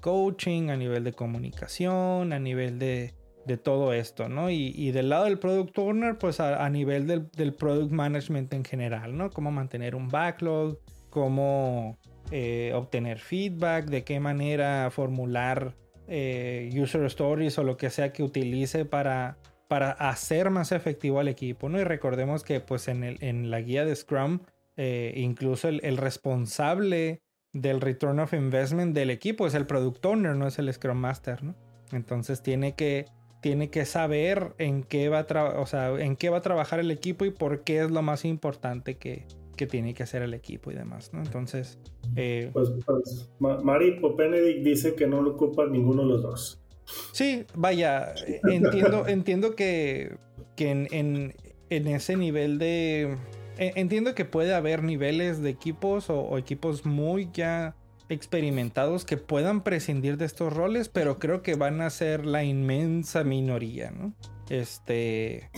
coaching, a nivel de comunicación, a nivel de, todo esto, ¿no? Y, del lado del Product Owner, pues a, nivel del, Product Management en general, ¿no? Cómo mantener un backlog, cómo eh, obtener feedback, de qué manera formular eh, user stories o lo que sea que utilice para para hacer más efectivo al equipo, ¿no? Y recordemos que pues en, el, la guía de Scrum, eh, incluso el, responsable del return of investment del equipo es el product owner, no es el Scrum Master, ¿no? Entonces tiene que, tiene que saber en qué, va a o sea, en qué va a trabajar el equipo y por qué es lo más importante que, que tiene que hacer el equipo y demás, ¿no? Entonces... Eh, pues, pues Mari Benedict dice que no lo ocupa ninguno de los dos. Sí, vaya, entiendo, entiendo que, en, ese nivel de... E, entiendo que puede haber niveles de equipos o, equipos muy ya experimentados que puedan prescindir de estos roles, pero creo que van a ser la inmensa minoría, ¿no? Este...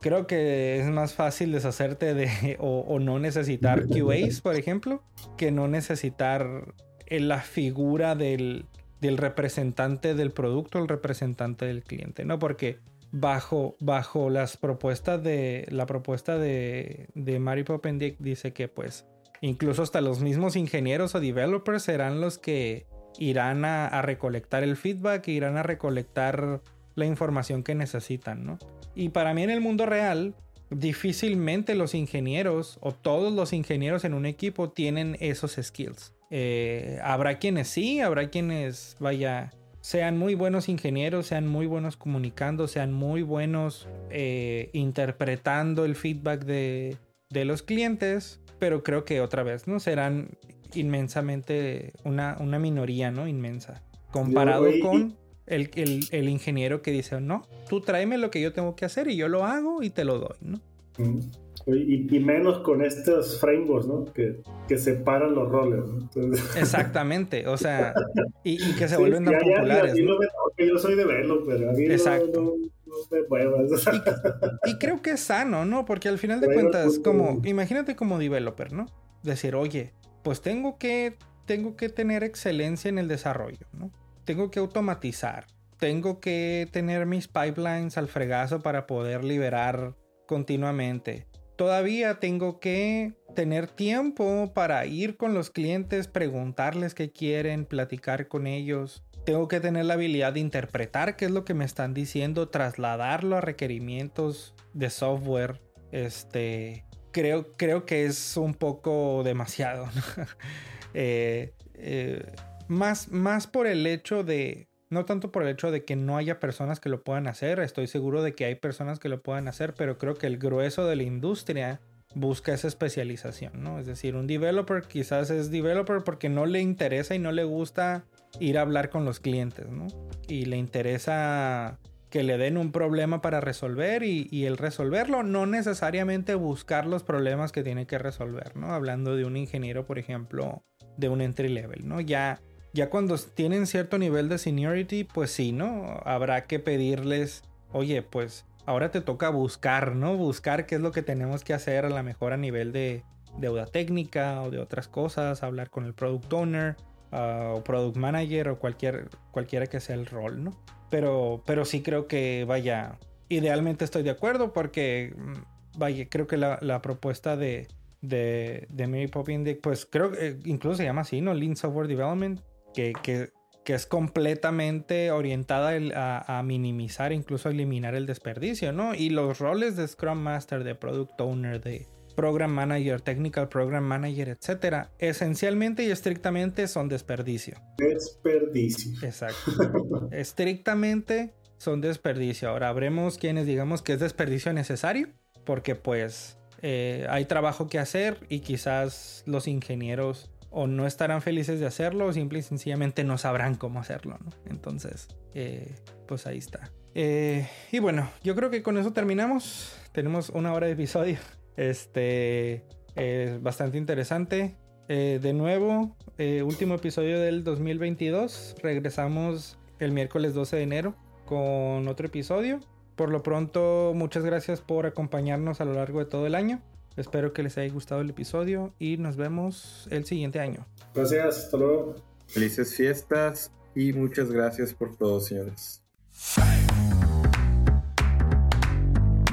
Creo que es más fácil deshacerte de o, no necesitar QAs, por ejemplo, que no necesitar la figura del, del representante del producto, el representante del cliente, ¿no? Porque bajo, bajo las propuestas de la propuesta de, de Mary dice que pues incluso hasta los mismos ingenieros o developers serán los que irán a, recolectar el feedback, irán a recolectar la información que necesitan, ¿no? Y para mí en el mundo real, difícilmente los ingenieros o todos los ingenieros en un equipo tienen esos skills. Eh, habrá quienes sí, habrá quienes, vaya, sean muy buenos ingenieros, sean muy buenos comunicando, sean muy buenos eh, interpretando el feedback de, los clientes, pero creo que otra vez, ¿no? Serán inmensamente una, una minoría, ¿no? Inmensa. Comparado con el, el, ingeniero que dice, no, tú tráeme lo que yo tengo que hacer y yo lo hago y te lo doy, ¿no? Y, menos con estos frameworks, ¿no? Que, que separan los roles. Exactamente, o sea, y, que se vuelven tan populares. ¿no? yo soy developer, a mí Exacto. No, y, creo que es sano, ¿no? Porque al final de cuentas, como, imagínate como developer, ¿no? Decir, oye, pues tengo que, tengo que tener excelencia en el desarrollo, ¿no? Tengo que automatizar, tengo que tener mis pipelines al fregazo para poder liberar continuamente todavía tengo que tener tiempo para ir con los clientes, preguntarles qué quieren, platicar con ellos. Tengo que tener la habilidad de interpretar qué es lo que me están diciendo, trasladarlo a requerimientos de software. Este, creo, creo que es un poco demasiado. Eh, eh, más, más por el hecho de, no tanto por el hecho de que no haya personas que lo puedan hacer, estoy seguro de que hay personas que lo puedan hacer, pero creo que el grueso de la industria busca esa especialización, ¿no? Es decir, un developer quizás es developer porque no le interesa y no le gusta ir a hablar con los clientes, ¿no? Y le interesa que le den un problema para resolver y, el resolverlo, no necesariamente buscar los problemas que tiene que resolver, ¿no? Hablando de un ingeniero, por ejemplo, de un entry level, ¿no? Ya ya cuando tienen cierto nivel de seniority, pues sí, ¿no? Habrá que pedirles, oye, pues ahora te toca buscar, ¿no? Buscar qué es lo que tenemos que hacer a lo mejor a nivel de deuda técnica o de otras cosas, hablar con el product owner ah, o product manager o cualquier, cualquiera que sea el rol, ¿no? Pero, pero sí creo que, vaya, idealmente estoy de acuerdo porque, mm, vaya, creo que la, propuesta de, de, de Mary Poppins, pues creo que incluso se llama así, ¿no? Lean Software Development que, es completamente orientada a, minimizar, incluso a eliminar el desperdicio, ¿no? Y los roles de Scrum Master, de Product Owner, de Program Manager, Technical Program Manager, etcétera, esencialmente y estrictamente son desperdicio. Desperdicio. Exacto. estrictamente son desperdicio. Ahora habremos quienes digamos que es desperdicio necesario, porque pues eh, hay trabajo que hacer y quizás los ingenieros o no estarán felices de hacerlo o simple y sencillamente no sabrán cómo hacerlo, ¿no? Entonces, eh, pues ahí está. Eh, y bueno, yo creo que con eso terminamos. Tenemos una hora de episodio. Este es bastante interesante. Eh, de nuevo, último episodio del 2022. Regresamos el miércoles 12 de enero con otro episodio. Por lo pronto, muchas gracias por acompañarnos a lo largo de todo el año. Espero que les haya gustado el episodio y nos vemos el siguiente año. Gracias, hasta luego. Felices fiestas y muchas gracias por todo, señores.